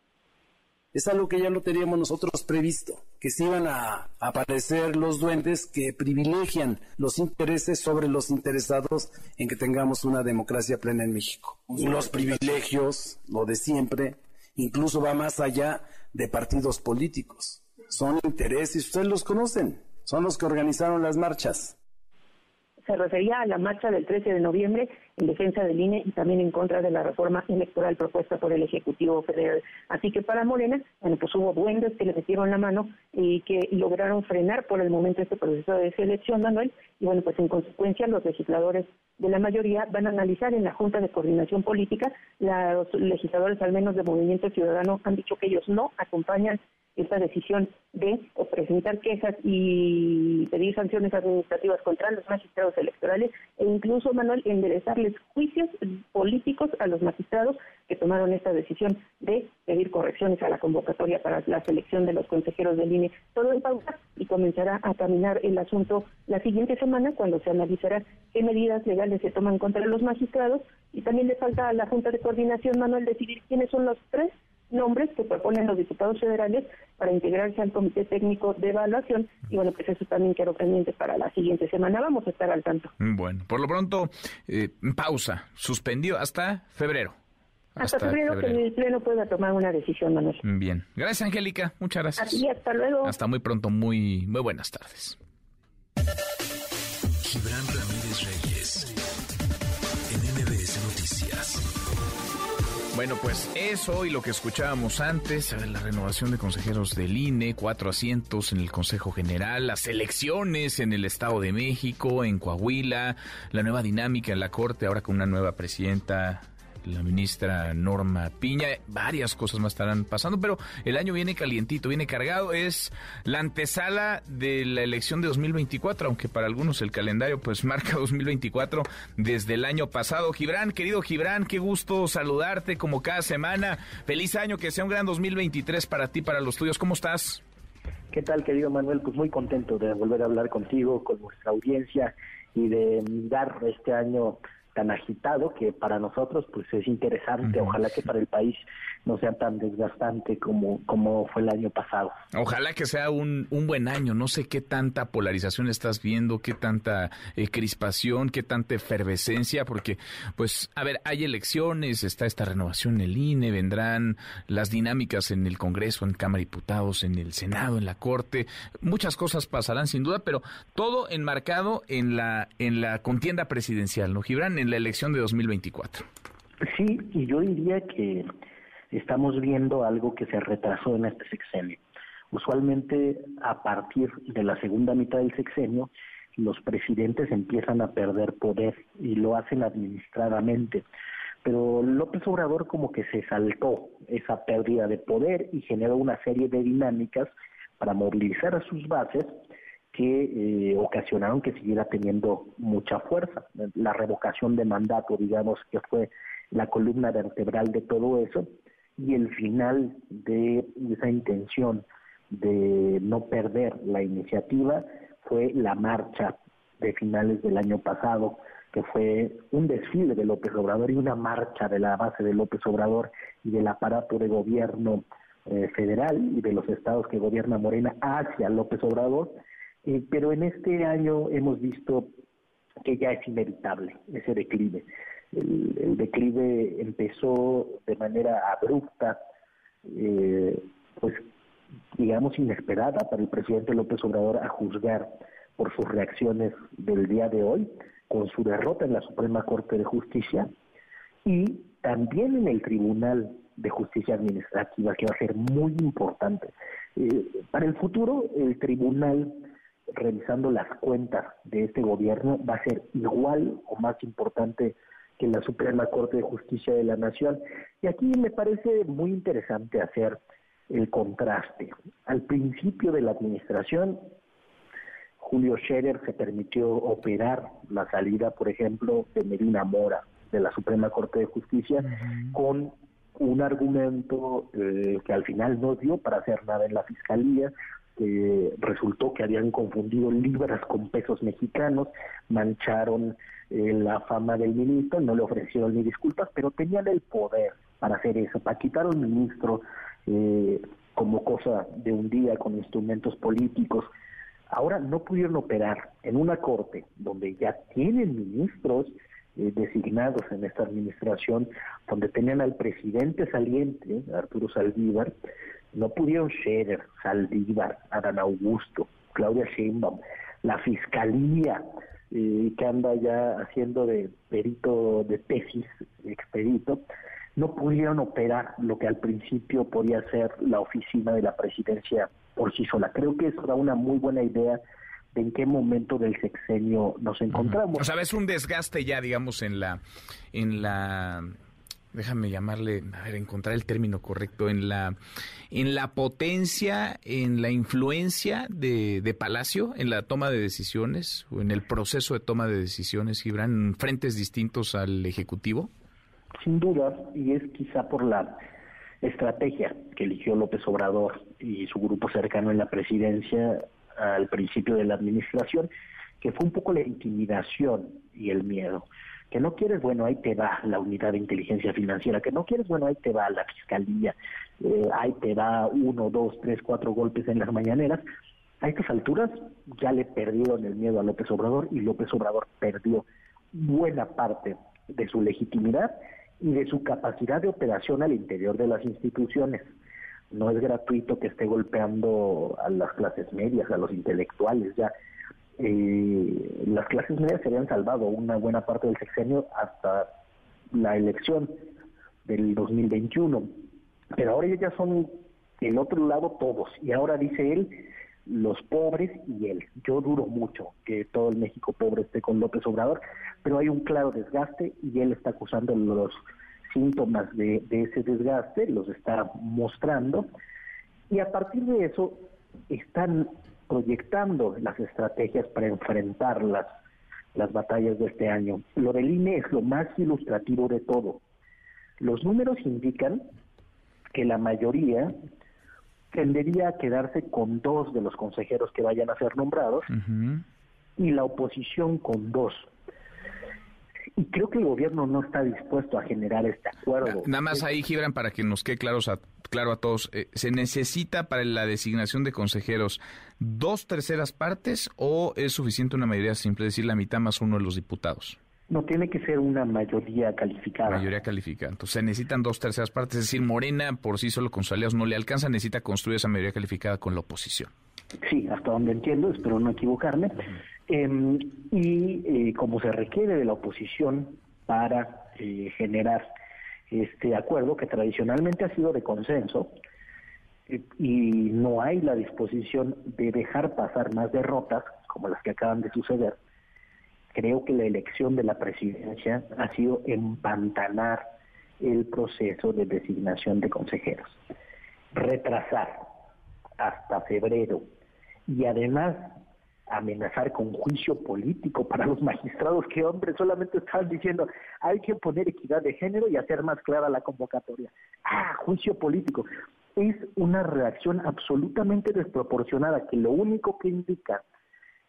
[SPEAKER 19] Es algo que ya lo teníamos nosotros previsto, que se iban a aparecer los duendes que privilegian los intereses sobre los interesados en que tengamos una democracia plena en México. Los privilegios, lo de siempre, incluso va más allá de partidos políticos. Son intereses, ustedes los conocen, son los que organizaron las marchas.
[SPEAKER 18] Se refería a la marcha del 13 de noviembre en defensa del INE y también en contra de la reforma electoral propuesta por el Ejecutivo Federal. Así que para Morena, bueno, pues hubo duendes que le metieron la mano y que lograron frenar por el momento este proceso de selección, Manuel, y bueno, pues en consecuencia los legisladores de la mayoría van a analizar en la Junta de Coordinación Política, los legisladores al menos de Movimiento Ciudadano han dicho que ellos no acompañan esta decisión de presentar quejas y pedir sanciones administrativas contra los magistrados electorales e incluso, Manuel, enderezarles juicios políticos a los magistrados que tomaron esta decisión de pedir correcciones a la convocatoria para la selección de los consejeros del INE. Todo en pausa y comenzará a caminar el asunto la siguiente semana cuando se analizará qué medidas legales se toman contra los magistrados y también le falta a la Junta de Coordinación, Manuel, decidir quiénes son los tres nombres que proponen los diputados federales para integrarse al Comité Técnico de Evaluación y bueno, pues eso también quedó pendiente para la siguiente semana. Vamos a estar al tanto.
[SPEAKER 2] Bueno, por lo pronto, eh, pausa, suspendió hasta febrero.
[SPEAKER 18] Hasta, febrero, que el Pleno pueda tomar una decisión, Manuel.
[SPEAKER 2] Bien. Gracias, Angélica. Muchas gracias.
[SPEAKER 18] Así, hasta luego.
[SPEAKER 2] Hasta muy pronto. Muy, muy buenas tardes.
[SPEAKER 1] Gibran Ramírez Reyes,
[SPEAKER 2] Bueno, pues eso y lo que escuchábamos antes, la renovación de consejeros del INE, cuatro asientos en el Consejo General, las elecciones en el Estado de México, en Coahuila, la nueva dinámica en la Corte, ahora con una nueva presidenta la ministra Norma Piña. Varias cosas más estarán pasando, pero el año viene calientito, viene cargado. Es la antesala de la elección de 2024, aunque para algunos el calendario pues marca 2024 desde el año pasado. Gibran, querido Gibran, qué gusto saludarte como cada semana. Feliz año, que sea un gran 2023 para ti, para los tuyos. ¿Cómo estás?
[SPEAKER 20] ¿Qué tal, querido Manuel? Pues muy contento de volver a hablar contigo, con nuestra audiencia y de dar este año tan agitado que para nosotros pues es interesante, ojalá que para el país no sea tan desgastante como, como fue el año pasado.
[SPEAKER 2] Ojalá que sea un, un buen año, no sé qué tanta polarización estás viendo, qué tanta eh, crispación, qué tanta efervescencia, porque pues a ver, hay elecciones, está esta renovación en el INE, vendrán las dinámicas en el Congreso, en Cámara de Diputados, en el Senado, en la Corte, muchas cosas pasarán sin duda, pero todo enmarcado en la, en la contienda presidencial, ¿no, Gibran? En la elección de 2024.
[SPEAKER 20] Sí, y yo diría que estamos viendo algo que se retrasó en este sexenio. Usualmente a partir de la segunda mitad del sexenio, los presidentes empiezan a perder poder y lo hacen administradamente. Pero López Obrador como que se saltó esa pérdida de poder y generó una serie de dinámicas para movilizar a sus bases que eh, ocasionaron que siguiera teniendo mucha fuerza. La revocación de mandato, digamos, que fue la columna vertebral de todo eso, y el final de esa intención de no perder la iniciativa fue la marcha de finales del año pasado, que fue un desfile de López Obrador y una marcha de la base de López Obrador y del aparato de gobierno eh, federal y de los estados que gobierna Morena hacia López Obrador, eh, pero en este año hemos visto que ya es inevitable ese declive. El, declive empezó de manera abrupta, eh, pues digamos inesperada para el presidente López Obrador a juzgar por sus reacciones del día de hoy, con su derrota en la Suprema Corte de Justicia y también en el Tribunal de Justicia Administrativa, que va a ser muy importante. Eh, para el futuro, el Tribunal revisando las cuentas de este gobierno va a ser igual o más importante que la Suprema Corte de Justicia de la Nación. Y aquí me parece muy interesante hacer el contraste. Al principio de la administración, Julio Scherer se permitió operar la salida, por ejemplo, de Medina Mora de la Suprema Corte de Justicia con un argumento eh, que al final no dio para hacer nada en la Fiscalía, que resultó que habían confundido libras con pesos mexicanos, mancharon eh, la fama del ministro, no le ofrecieron ni disculpas, pero tenían el poder para hacer eso, para quitar a un ministro eh, como cosa de un día con instrumentos políticos. Ahora no pudieron operar en una corte donde ya tienen ministros eh, designados en esta administración, donde tenían al presidente saliente, Arturo Saldívar, no pudieron Scherer, Saldívar, Adán Augusto, Claudia Sheinbaum, la fiscalía eh, que anda ya haciendo de perito de tesis, expedito, no pudieron operar lo que al principio podía ser la oficina de la presidencia por sí sola. Creo que eso da una muy buena idea de en qué momento del sexenio nos encontramos.
[SPEAKER 2] O sea, es un desgaste ya, digamos, en la, en la déjame llamarle, a ver, encontrar el término correcto, en la, en la potencia, en la influencia de, de, Palacio, en la toma de decisiones, o en el proceso de toma de decisiones, Gibran, en frentes distintos al Ejecutivo?
[SPEAKER 20] Sin duda, y es quizá por la estrategia que eligió López Obrador y su grupo cercano en la presidencia al principio de la administración, que fue un poco la intimidación y el miedo que no quieres, bueno, ahí te va la unidad de inteligencia financiera, que no quieres, bueno, ahí te va la fiscalía, eh, ahí te va uno, dos, tres, cuatro golpes en las mañaneras. A estas alturas ya le perdieron el miedo a López Obrador y López Obrador perdió buena parte de su legitimidad y de su capacidad de operación al interior de las instituciones. No es gratuito que esté golpeando a las clases medias, a los intelectuales, ya eh, las clases medias se habían salvado una buena parte del sexenio hasta la elección del 2021. Pero ahora ya son el otro lado todos. Y ahora dice él, los pobres y él. Yo duro mucho que todo el México pobre esté con López Obrador, pero hay un claro desgaste y él está acusando los síntomas de, de ese desgaste, los está mostrando. Y a partir de eso están proyectando las estrategias para enfrentar las, las batallas de este año. Lo del INE es lo más ilustrativo de todo. Los números indican que la mayoría tendería a quedarse con dos de los consejeros que vayan a ser nombrados y la oposición con dos. Y creo que el gobierno no está dispuesto a generar este acuerdo.
[SPEAKER 2] Nada más ahí, Gibran, para que nos quede claros a, claro a todos, eh, ¿se necesita para la designación de consejeros dos terceras partes o es suficiente una mayoría simple, es decir, la mitad más uno de los diputados?
[SPEAKER 20] No tiene que ser una mayoría calificada.
[SPEAKER 2] Mayoría calificada. Entonces se necesitan dos terceras partes, es decir, Morena por sí solo con sus aliados no le alcanza, necesita construir esa mayoría calificada con la oposición.
[SPEAKER 20] Sí, hasta donde entiendo, espero no equivocarme. Em, y eh, como se requiere de la oposición para eh, generar este acuerdo que tradicionalmente ha sido de consenso eh, y no hay la disposición de dejar pasar más derrotas como las que acaban de suceder, creo que la elección de la presidencia ha sido empantanar el proceso de designación de consejeros, retrasar hasta febrero. Y además amenazar con juicio político para los magistrados que, hombre, solamente estaban diciendo hay que poner equidad de género y hacer más clara la convocatoria. Ah, juicio político. Es una reacción absolutamente desproporcionada que lo único que indica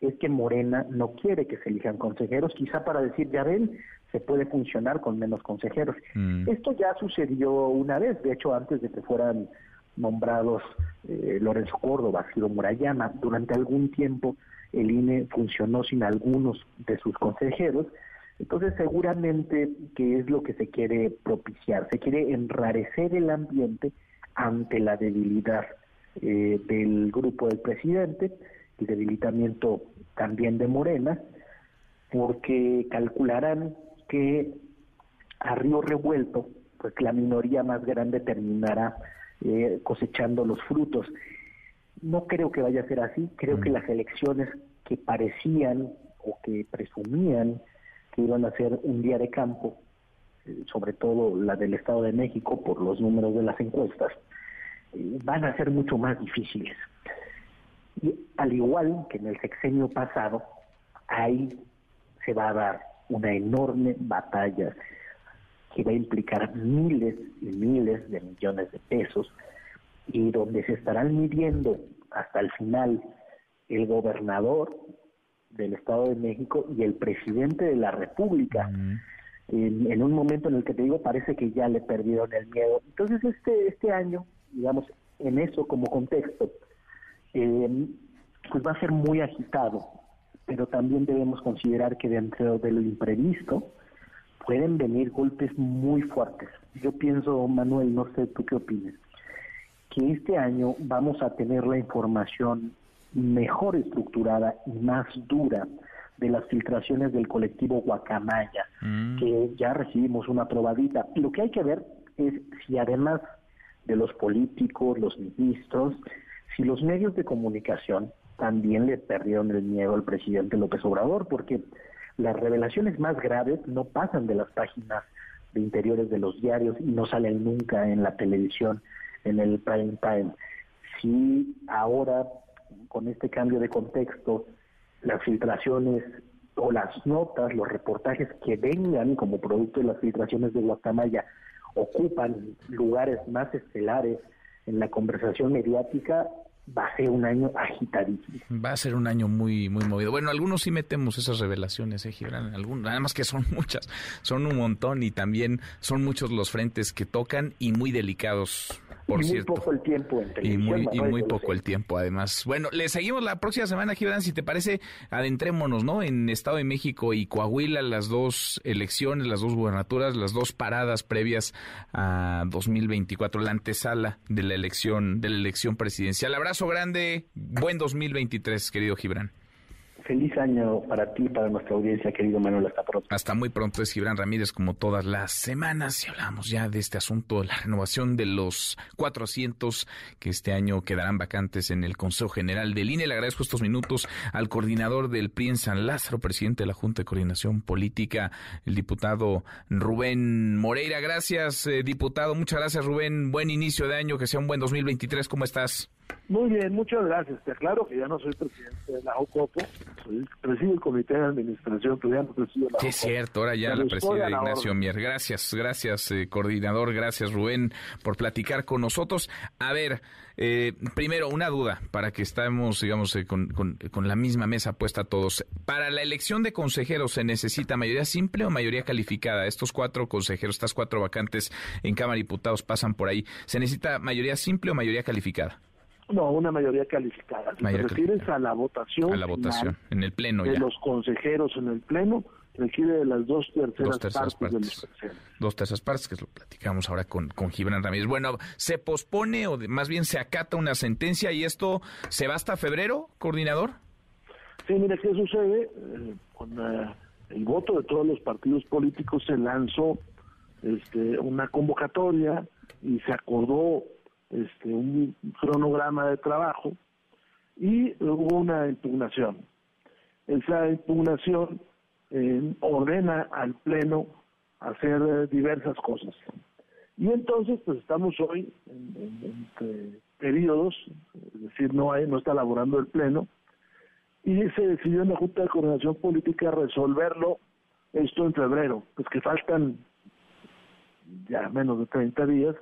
[SPEAKER 20] es que Morena no quiere que se elijan consejeros, quizá para decir, ya ven, se puede funcionar con menos consejeros. Mm. Esto ya sucedió una vez, de hecho, antes de que fueran nombrados eh, Lorenzo Córdoba, Ciro Murayama, durante algún tiempo el INE funcionó sin algunos de sus consejeros, entonces seguramente que es lo que se quiere propiciar, se quiere enrarecer el ambiente ante la debilidad eh, del grupo del presidente, el debilitamiento también de Morena, porque calcularán que a río revuelto, pues la minoría más grande terminará eh, cosechando los frutos. No creo que vaya a ser así, creo que mm. las elecciones que parecían o que presumían que iban a ser un día de campo, eh, sobre todo la del Estado de México por los números de las encuestas, eh, van a ser mucho más difíciles. Y al igual que en el sexenio pasado, ahí se va a dar una enorme batalla que va a implicar miles y miles de millones de pesos y donde se estarán midiendo hasta el final el gobernador del Estado de México y el presidente de la República. en, un momento en el que te digo parece que ya le perdieron el miedo. Entonces este este año, digamos, en eso como contexto, eh, pues va a ser muy agitado, pero también debemos considerar que dentro de lo imprevisto pueden venir golpes muy fuertes. Yo pienso, Manuel, no sé tú qué opinas, que este año vamos a tener la información mejor estructurada y más dura de las filtraciones del colectivo Guacamaya, mm. que ya recibimos una probadita. Lo que hay que ver es si además de los políticos, los ministros, si los medios de comunicación también le perdieron el miedo al presidente López Obrador, porque las revelaciones más graves no pasan de las páginas de interiores de los diarios y no salen nunca en la televisión, en el prime time. Si ahora, con este cambio de contexto, las filtraciones o las notas, los reportajes que vengan como producto de las filtraciones de Guatemala ocupan lugares más estelares en la conversación mediática, va a ser un año agitadísimo.
[SPEAKER 2] Va a ser un año muy muy movido. Bueno, algunos sí metemos esas revelaciones, eh, Gibran, algunos, nada más que son muchas, son un montón y también son muchos los frentes que tocan y muy delicados por
[SPEAKER 20] y
[SPEAKER 2] muy
[SPEAKER 20] poco el tiempo
[SPEAKER 2] y muy, y muy poco el tiempo además. Bueno le seguimos la próxima semana Gibran si te parece adentrémonos no en Estado de México y Coahuila las dos elecciones las dos gubernaturas las dos paradas previas a 2024 la antesala de la elección de la elección presidencial. Abrazo grande buen 2023 querido Gibran
[SPEAKER 20] Feliz año para ti y para nuestra audiencia, querido Manuel. Hasta pronto.
[SPEAKER 2] Hasta muy pronto. Es Gibran Ramírez, como todas las semanas. Y hablamos ya de este asunto, la renovación de los 400 que este año quedarán vacantes en el Consejo General del INE. Le agradezco estos minutos al coordinador del PRI en San Lázaro, presidente de la Junta de Coordinación Política, el diputado Rubén Moreira. Gracias, eh, diputado. Muchas gracias, Rubén. Buen inicio de año. Que sea un buen 2023. ¿Cómo estás?
[SPEAKER 21] Muy bien, muchas gracias. Te aclaro que ya no soy presidente de la OCOPO, soy presido del comité de administración, pero ya no presido la
[SPEAKER 2] es cierto, ahora ya la preside Ignacio Mier. Gracias, gracias, eh, coordinador, gracias, Rubén, por platicar con nosotros. A ver, eh, primero, una duda, para que estemos, digamos, eh, con, con, con, la misma mesa puesta todos. ¿Para la elección de consejeros se necesita mayoría simple o mayoría calificada? Estos cuatro consejeros, estas cuatro vacantes en Cámara de Diputados pasan por ahí. ¿Se necesita mayoría simple o mayoría calificada?
[SPEAKER 21] No, una mayoría calificada. Si te refieres a la votación,
[SPEAKER 2] a la votación en el pleno
[SPEAKER 21] de los consejeros en el pleno, requiere de las dos terceras, partes, de los
[SPEAKER 2] Dos terceras partes, que lo platicamos ahora con, con Gibran Ramírez. Bueno, ¿se pospone o más bien se acata una sentencia y esto se va hasta febrero, coordinador?
[SPEAKER 21] Sí, mire, ¿qué sucede? Eh, con eh, el voto de todos los partidos políticos se lanzó este, una convocatoria y se acordó este, un cronograma de trabajo y hubo una impugnación. Esa impugnación eh, ordena al Pleno hacer eh, diversas cosas. Y entonces, pues estamos hoy en, entre periodos, es decir, no, hay, no está elaborando el Pleno, y se decidió en la Junta de Coordinación Política resolverlo esto en febrero, pues que faltan ya menos de 30 días,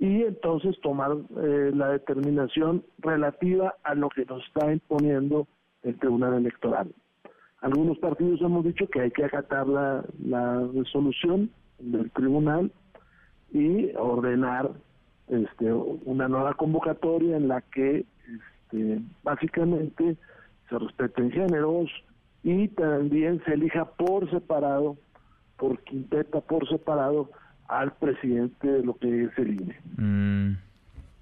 [SPEAKER 21] y entonces tomar eh, la determinación relativa a lo que nos está imponiendo el Tribunal Electoral. Algunos partidos hemos dicho que hay que acatar la, resolución del tribunal y ordenar este, una nueva convocatoria en la que este, básicamente se respeten géneros y también se elija por separado, por quinteta por separado, al presidente de lo que es el INE.
[SPEAKER 2] Mm,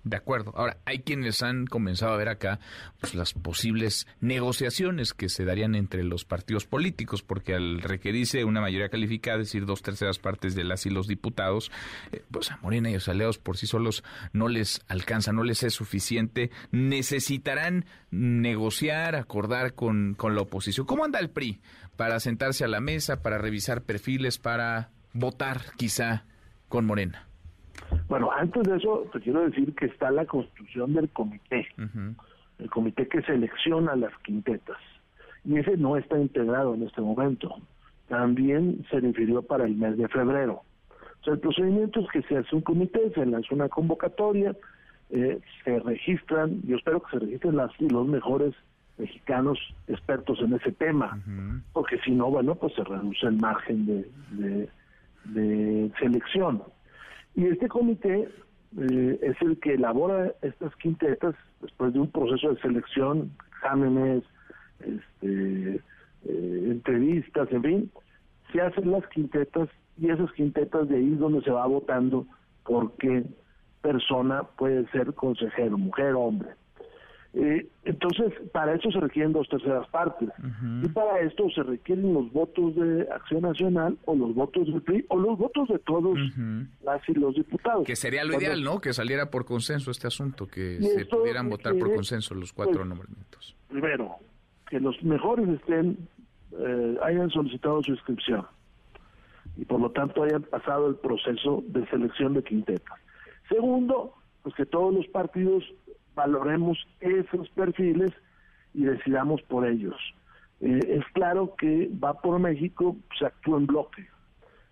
[SPEAKER 2] de acuerdo. Ahora, hay quienes han comenzado a ver acá pues, las posibles negociaciones que se darían entre los partidos políticos, porque al requerirse una mayoría calificada, es decir, dos terceras partes de las y los diputados, eh, pues a Morena y los aliados por sí solos no les alcanza, no les es suficiente, necesitarán negociar, acordar con, con la oposición. ¿Cómo anda el PRI para sentarse a la mesa, para revisar perfiles, para votar quizá con Morena?
[SPEAKER 21] Bueno, antes de eso, te quiero decir que está la construcción del comité, el comité que selecciona las quintetas, y ese no está integrado en este momento. También se refirió para el mes de febrero. O sea, el procedimiento es que se hace un comité, se lanza una convocatoria, eh, se registran, yo espero que se registren las, los mejores mexicanos expertos en ese tema, porque si no, bueno, pues se reduce el margen de de selección. Y este comité eh, es el que elabora estas quintetas después de un proceso de selección, exámenes, este, eh, entrevistas, en fin, se hacen las quintetas y esas quintetas de ahí es donde se va votando por qué persona puede ser consejero, mujer o hombre. Eh, entonces, para eso se requieren dos terceras partes. Y para esto se requieren los votos de Acción Nacional o los votos del PRI o los votos de todos las y los diputados.
[SPEAKER 2] Que sería lo ideal, ¿no? Que saliera por consenso este asunto, que se pudieran votar por consenso los cuatro pues, nombramientos.
[SPEAKER 21] Primero, que los mejores estén, eh, hayan solicitado su inscripción y por lo tanto hayan pasado el proceso de selección de quintetas. Segundo, pues que todos los partidos valoremos esos perfiles y decidamos por ellos. Eh, es claro que va por México, se actúa en bloque.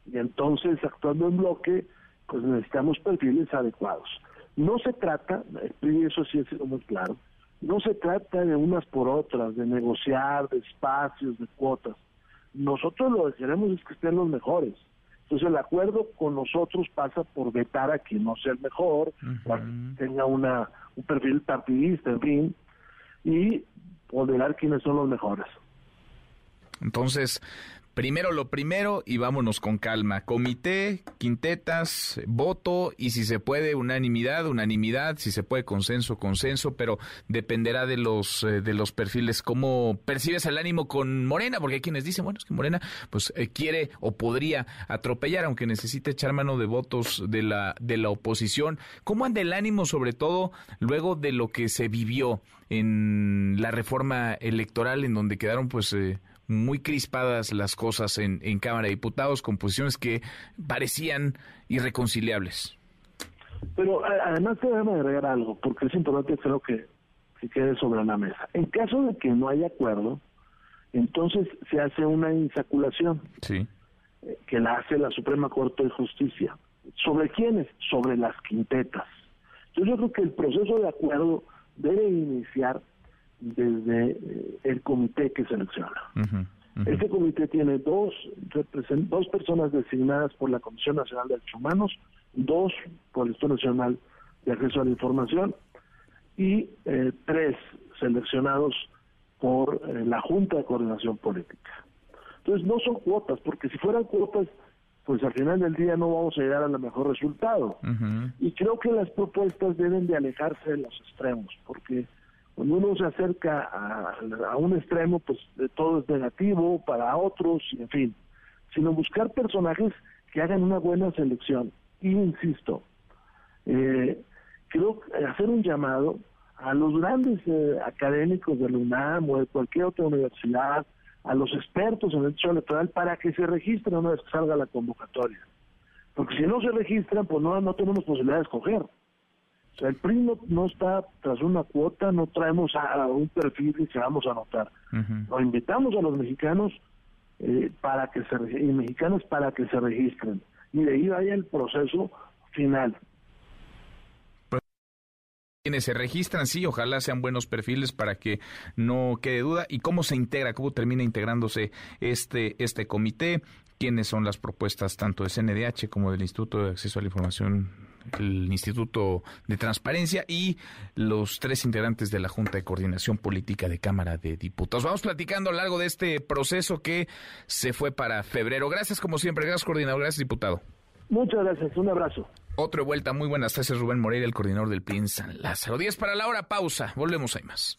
[SPEAKER 21] Y entonces, actuando en bloque, pues necesitamos perfiles adecuados. No se trata, y eso sí ha sido muy claro, no se trata de unas por otras, de negociar, de espacios, de cuotas. Nosotros lo que queremos es que estén los mejores. Entonces el acuerdo con nosotros pasa por vetar a quien no sea el mejor, tenga una un perfil partidista, en fin, y ponderar quiénes son los mejores.
[SPEAKER 2] Entonces, Primero lo primero y vámonos con calma. Comité, quintetas, voto y si se puede unanimidad, unanimidad, si se puede consenso, consenso, pero dependerá de los eh, de los perfiles. ¿Cómo percibes el ánimo con Morena? Porque hay quienes dicen, bueno, es que Morena pues eh, quiere o podría atropellar, aunque necesite echar mano de votos de la de la oposición. ¿Cómo anda el ánimo, sobre todo luego de lo que se vivió en la reforma electoral, en donde quedaron pues eh, muy crispadas las cosas en, Cámara de Diputados, con posiciones que parecían irreconciliables.
[SPEAKER 21] Pero además te déjame agregar algo, porque es importante creo que, que quede sobre la mesa. En caso de que no haya acuerdo, entonces se hace una insaculación
[SPEAKER 2] sí.
[SPEAKER 21] Eh, que la hace la Suprema Corte de Justicia. ¿Sobre quiénes? Sobre las quintetas. Entonces yo creo que el proceso de acuerdo debe iniciar desde eh, el comité que selecciona. Este comité tiene dos, dos personas designadas por la Comisión Nacional de Derechos Humanos, dos por el Instituto Nacional de Acceso a la Información y eh, tres seleccionados por eh, la Junta de Coordinación Política. Entonces no son cuotas, porque si fueran cuotas, pues al final del día no vamos a llegar al mejor resultado. Y creo que las propuestas deben de alejarse de los extremos, porque cuando uno se acerca a, un extremo, pues todo es negativo para otros, y en fin, sino buscar personajes que hagan una buena selección. Y insisto, eh, creo hacer un llamado a los grandes eh, académicos de la UNAM o de cualquier otra universidad, a los expertos en el derecho electoral para que se registren una vez que salga la convocatoria. Porque si no se registran, pues no, no tenemos posibilidad de escoger. O sea, el PRI no, está tras una cuota, no traemos a, un perfil y se vamos a anotar. Lo invitamos a los mexicanos eh, para que se y mexicanos para que se registren. Y de ahí vaya el proceso final
[SPEAKER 2] quienes se registran, sí, ojalá sean buenos perfiles para que no quede duda. ¿Y cómo se integra, cómo termina integrándose este, este comité? ¿Quiénes son las propuestas tanto de CNDH como del Instituto de Acceso a la Información, el Instituto de Transparencia y los tres integrantes de la Junta de Coordinación Política de Cámara de Diputados? Vamos platicando a lo largo de este proceso que se fue para febrero. Gracias, como siempre. Gracias, coordinador. Gracias, diputado.
[SPEAKER 21] Muchas gracias. Un abrazo.
[SPEAKER 2] Otro de vuelta, muy buenas tardes, Rubén Moreira, el coordinador del PIN San Lázaro. 10 para la hora, pausa, volvemos, hay más.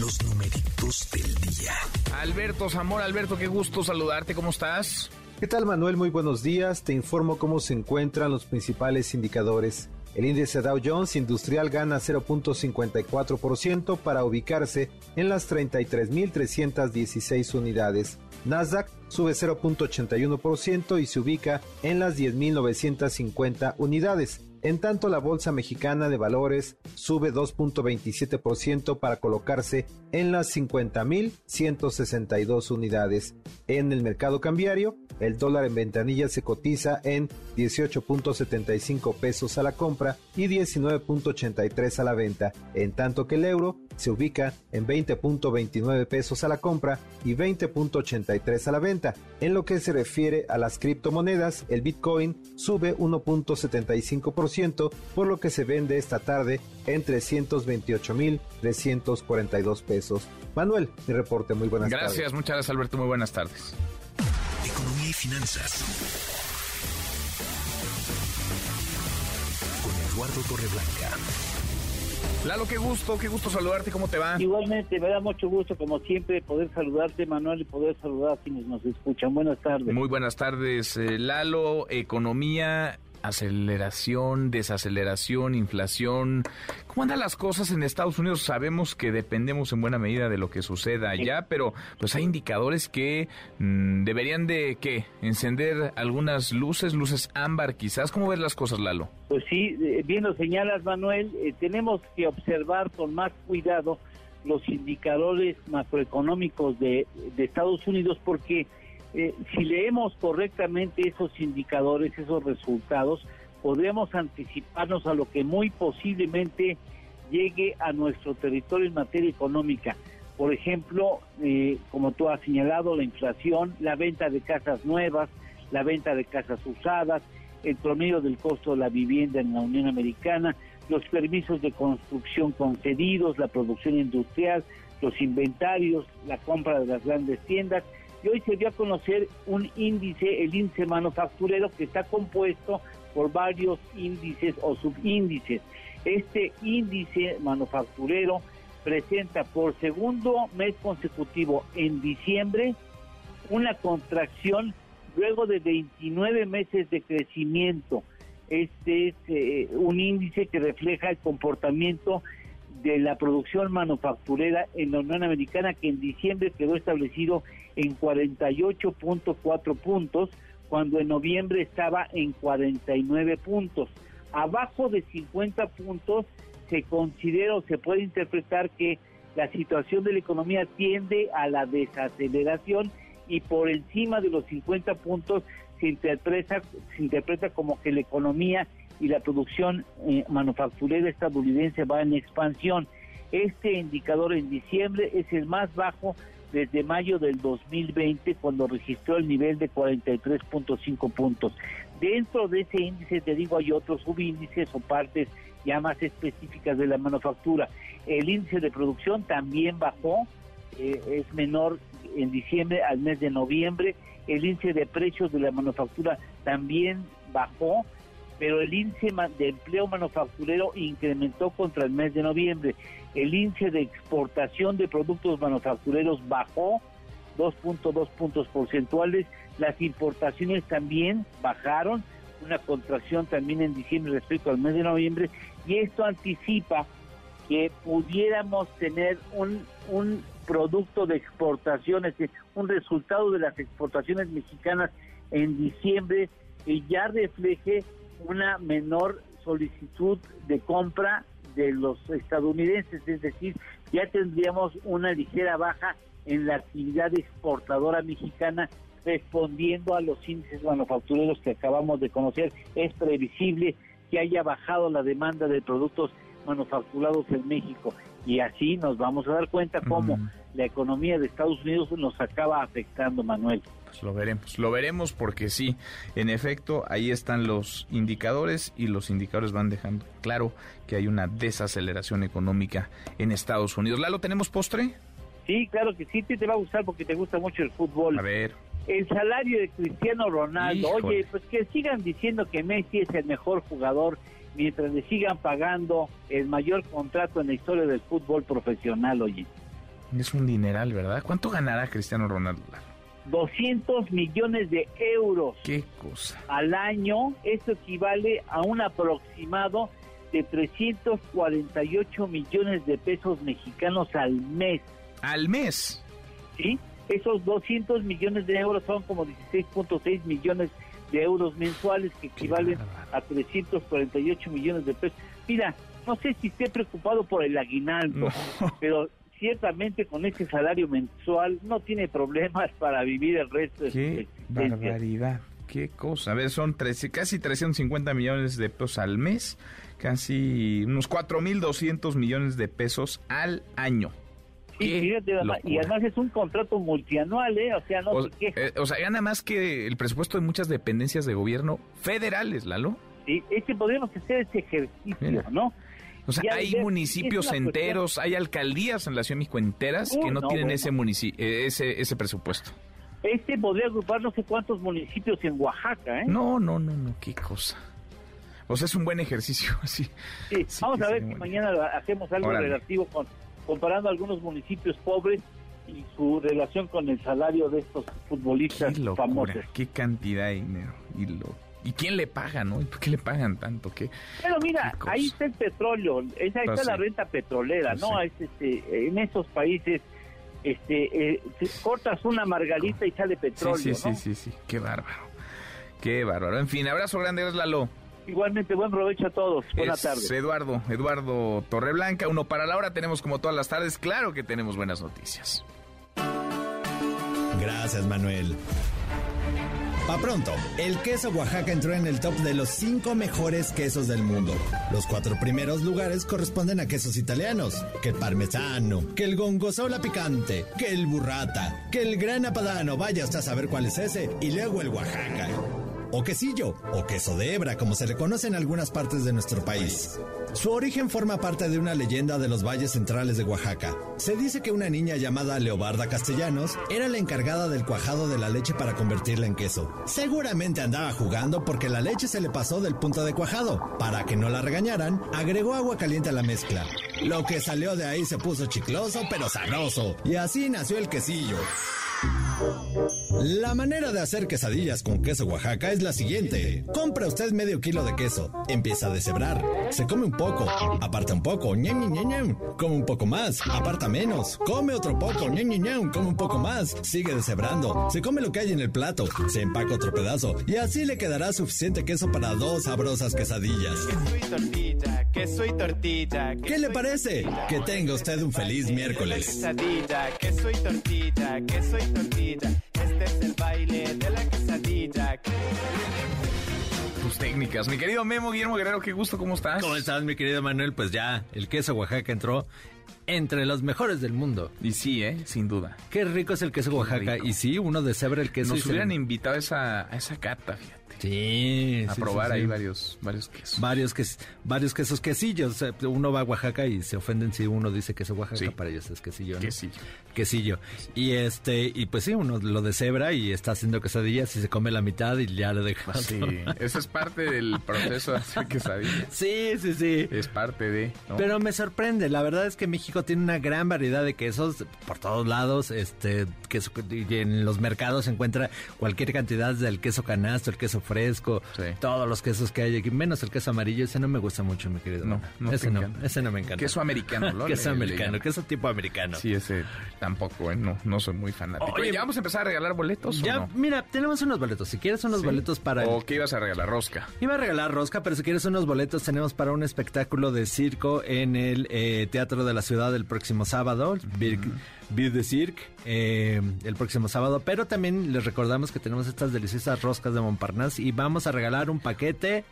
[SPEAKER 1] Los numeritos del día.
[SPEAKER 2] Alberto Zamora, Alberto, qué gusto saludarte, ¿cómo estás?
[SPEAKER 9] ¿Qué tal Manuel? Muy buenos días. Te informo cómo se encuentran los principales indicadores. El índice Dow Jones Industrial gana 0.54% para ubicarse en las 33.316 unidades. Nasdaq sube 0.81% y se ubica en las 10.950 unidades. En tanto, la Bolsa Mexicana de Valores sube 2.27% para colocarse en las 50.162 unidades. En el mercado cambiario, el dólar en ventanilla se cotiza en 18.75 pesos a la compra y 19.83 a la venta, en tanto que el euro se ubica en 20.29 pesos a la compra y 20.83 a la venta. En lo que se refiere a las criptomonedas, el Bitcoin sube 1.75%, por lo que se vende esta tarde en 328.342 pesos. Manuel, mi reporte, muy buenas
[SPEAKER 2] tardes.
[SPEAKER 9] Gracias,
[SPEAKER 2] muchas gracias Alberto, muy buenas tardes.
[SPEAKER 1] Economía y finanzas. Con Eduardo Torreblanca.
[SPEAKER 2] Lalo, qué gusto, qué gusto saludarte, ¿cómo te va?
[SPEAKER 22] Igualmente, me da mucho gusto, como siempre, poder saludarte, Manuel, y poder saludar a quienes nos escuchan. Buenas tardes.
[SPEAKER 2] Muy buenas tardes, eh, Lalo, economía aceleración, desaceleración, inflación. ¿Cómo andan las cosas en Estados Unidos? Sabemos que dependemos en buena medida de lo que suceda allá, pero pues hay indicadores que mm, deberían de qué encender algunas luces, luces ámbar quizás. ¿Cómo ves las cosas, Lalo?
[SPEAKER 22] Pues sí, eh, bien lo señalas, Manuel. Eh, tenemos que observar con más cuidado los indicadores macroeconómicos de, de Estados Unidos porque eh, si leemos correctamente esos indicadores, esos resultados, podríamos anticiparnos a lo que muy posiblemente llegue a nuestro territorio en materia económica. Por ejemplo, eh, como tú has señalado, la inflación, la venta de casas nuevas, la venta de casas usadas, el promedio del costo de la vivienda en la Unión Americana, los permisos de construcción concedidos, la producción industrial, los inventarios, la compra de las grandes tiendas y hoy se dio a conocer un índice, el índice manufacturero, que está compuesto por varios índices o subíndices. Este índice manufacturero presenta por segundo mes consecutivo en diciembre una contracción luego de 29 meses de crecimiento. Este es eh, un índice que refleja el comportamiento de la producción manufacturera en la Unión Americana que en diciembre quedó establecido en 48.4 puntos, cuando en noviembre estaba en 49 puntos. Abajo de 50 puntos se considera o se puede interpretar que la situación de la economía tiende a la desaceleración y por encima de los 50 puntos se interpreta, se interpreta como que la economía y la producción eh, manufacturera estadounidense va en expansión. Este indicador en diciembre es el más bajo desde mayo del 2020 cuando registró el nivel de 43.5 puntos. Dentro de ese índice, te digo, hay otros subíndices o partes ya más específicas de la manufactura. El índice de producción también bajó, eh, es menor en diciembre al mes de noviembre. El índice de precios de la manufactura también bajó, pero el índice de empleo manufacturero incrementó contra el mes de noviembre. El índice de exportación de productos manufactureros bajó 2.2 puntos porcentuales. Las importaciones también bajaron, una contracción también en diciembre respecto al mes de noviembre, y esto anticipa que pudiéramos tener un, un producto de exportaciones, un resultado de las exportaciones mexicanas en diciembre que ya refleje una menor solicitud de compra de los estadounidenses, es decir, ya tendríamos una ligera baja en la actividad exportadora mexicana respondiendo a los índices manufactureros que acabamos de conocer. Es previsible que haya bajado la demanda de productos manufacturados en México y así nos vamos a dar cuenta cómo la economía de Estados Unidos nos acaba afectando, Manuel.
[SPEAKER 2] Pues lo veremos, lo veremos porque sí, en efecto, ahí están los indicadores y los indicadores van dejando claro que hay una desaceleración económica en Estados Unidos. ¿Lalo, tenemos postre?
[SPEAKER 22] Sí, claro que sí, te va a gustar porque te gusta mucho el fútbol.
[SPEAKER 2] A ver.
[SPEAKER 22] El salario de Cristiano Ronaldo, oye, pues que sigan diciendo que Messi es el mejor jugador mientras le sigan pagando el mayor contrato en la historia del fútbol profesional, oye.
[SPEAKER 2] Es un dineral, ¿verdad? ¿Cuánto ganará Cristiano Ronaldo?
[SPEAKER 22] 200 millones de euros.
[SPEAKER 2] ¿Qué cosa?
[SPEAKER 22] Al año, esto equivale a un aproximado de 348 millones de pesos mexicanos al mes.
[SPEAKER 2] ¿Al mes?
[SPEAKER 22] Sí, esos 200 millones de euros son como 16.6 millones de euros mensuales que equivalen a 348 millones de pesos. Mira, no sé si esté preocupado por el aguinaldo, pero ciertamente con ese salario mensual no tiene problemas para vivir el resto de
[SPEAKER 2] Qué barbaridad, qué cosa. A ver, son 13, casi 350 millones de pesos al mes, casi unos 4.200 millones de pesos al año.
[SPEAKER 22] y además es un contrato multianual, ¿eh? O sea, no
[SPEAKER 2] o, eh, o sea, gana más que el presupuesto de muchas dependencias de gobierno federales, Lalo.
[SPEAKER 22] Sí, es que podríamos hacer ese ejercicio, ¿no?
[SPEAKER 2] O sea, hay municipios enteros, hay alcaldías en la Ciudad de México enteras que no, tienen ese, eh, ese, ese presupuesto.
[SPEAKER 22] Este podría agrupar no sé cuántos municipios en Oaxaca, ¿eh?
[SPEAKER 2] No, no, no, no, qué cosa. O sea, es un buen ejercicio, sí.
[SPEAKER 22] sí, vamos a ver si mañana hacemos algo relativo con comparando algunos municipios pobres y su relación con el salario de estos futbolistas
[SPEAKER 2] qué locura,
[SPEAKER 22] famosos.
[SPEAKER 2] Qué cantidad de dinero y ¿Y quién le paga, no? ¿Y por qué le pagan tanto? ¿Qué,
[SPEAKER 22] Pero mira, ahí está el petróleo, esa, ahí está la renta petrolera, ¿no? Es, este, en esos países este, eh, cortas una margarita y sale petróleo,
[SPEAKER 2] sí, sí,
[SPEAKER 22] ¿no?
[SPEAKER 2] sí, sí, sí, qué bárbaro. Qué bárbaro. En fin, abrazo grande, gracias Lalo.
[SPEAKER 22] Igualmente, buen provecho a todos. Buenas
[SPEAKER 2] Es
[SPEAKER 22] tardes.
[SPEAKER 2] Eduardo, Eduardo Torreblanca, uno para la hora. Tenemos como todas las tardes, claro que tenemos buenas noticias.
[SPEAKER 23] Gracias, Manuel. Pronto, el queso Oaxaca entró en el top de los cinco mejores quesos del mundo. Los cuatro primeros lugares corresponden a quesos italianos, que el parmesano, que el gongozola picante, que el burrata, que el gran apadano, vaya hasta saber cuál es ese, y luego el Oaxaca. O quesillo, o queso de hebra, como se le conoce en algunas partes de nuestro país. Su origen forma parte de una leyenda de los valles centrales de Oaxaca. Se dice que una niña llamada Leobarda Castellanos era la encargada del cuajado de la leche para convertirla en queso. Seguramente andaba jugando porque la leche se le pasó del punto de cuajado. Para que no la regañaran, agregó agua caliente a la mezcla. Lo que salió de ahí se puso chicloso pero sabroso. Y así nació el quesillo. La manera de hacer quesadillas con queso Oaxaca es la siguiente. Compra usted medio kilo de queso, empieza a deshebrar, se come un poco, aparta un poco, ñam, ñam, ñam, come un poco más, aparta menos, come otro poco, ñam, ñam, ñam, come un poco más, sigue deshebrando, se come lo que hay en el plato, se empaca otro pedazo y así le quedará suficiente queso para dos sabrosas quesadillas.
[SPEAKER 24] tortilla, queso y tortilla.
[SPEAKER 23] ¿Qué le parece? Que tenga usted un feliz miércoles.
[SPEAKER 24] Quesadilla, queso y tortilla, queso y tortilla. Este es el baile de la quesadilla.
[SPEAKER 2] Tus técnicas. Mi querido Memo Guillermo Guerrero, qué gusto, ¿cómo estás?
[SPEAKER 25] ¿Cómo estás, mi querido Manuel? Pues ya, el queso Oaxaca entró entre los mejores del mundo.
[SPEAKER 2] Y sí, ¿eh? Sin duda.
[SPEAKER 25] Qué rico es el queso Oaxaca. Y sí, uno de cebra el queso.
[SPEAKER 2] Nos hubieran invitado a esa, a esa cata, fíjate.
[SPEAKER 25] Sí,
[SPEAKER 2] A
[SPEAKER 25] sí,
[SPEAKER 2] probar
[SPEAKER 25] sí,
[SPEAKER 2] ahí
[SPEAKER 25] sí.
[SPEAKER 2] varios, varios quesos.
[SPEAKER 25] Varios, ques- varios quesos, quesillos. Uno va a Oaxaca y se ofenden si uno dice queso Oaxaca, para ellos es quesillo. ¿no?
[SPEAKER 2] Quesillo.
[SPEAKER 25] Quesillo. Y este, y pues sí, uno lo de cebra y está haciendo quesadillas y se come la mitad y ya le deja.
[SPEAKER 2] Sí, eso es parte del proceso de hacer quesadillas.
[SPEAKER 25] Sí, sí, sí.
[SPEAKER 2] Es parte de. ¿no?
[SPEAKER 25] Pero me sorprende, la verdad es que México tiene una gran variedad de quesos por todos lados, este, queso, y en los mercados se encuentra cualquier cantidad del queso canasto, el queso fresco, todos los quesos que hay aquí, menos el queso amarillo, ese no me gusta mucho, mi querido.
[SPEAKER 2] No, no
[SPEAKER 25] ese no,
[SPEAKER 2] encanta.
[SPEAKER 25] ese no me encanta.
[SPEAKER 2] Queso americano, ¿no?
[SPEAKER 25] queso americano, queso tipo americano.
[SPEAKER 2] Sí, ese tampoco, ¿eh? No, no soy muy fanático.
[SPEAKER 25] Oye,
[SPEAKER 2] ¿ya vamos a empezar a regalar boletos
[SPEAKER 25] Ya,
[SPEAKER 2] o no?
[SPEAKER 25] mira, tenemos unos boletos. Si quieres unos
[SPEAKER 2] ¿Sí?
[SPEAKER 25] boletos para... el-
[SPEAKER 2] ¿O qué ibas a regalar? Rosca.
[SPEAKER 25] Iba a regalar rosca, pero si quieres unos boletos tenemos para un espectáculo de circo en el eh, Teatro de la Ciudad el próximo sábado, Bir Bir de Cirque, eh, el próximo sábado. Pero también les recordamos que tenemos estas deliciosas roscas de Montparnasse y vamos a regalar un paquete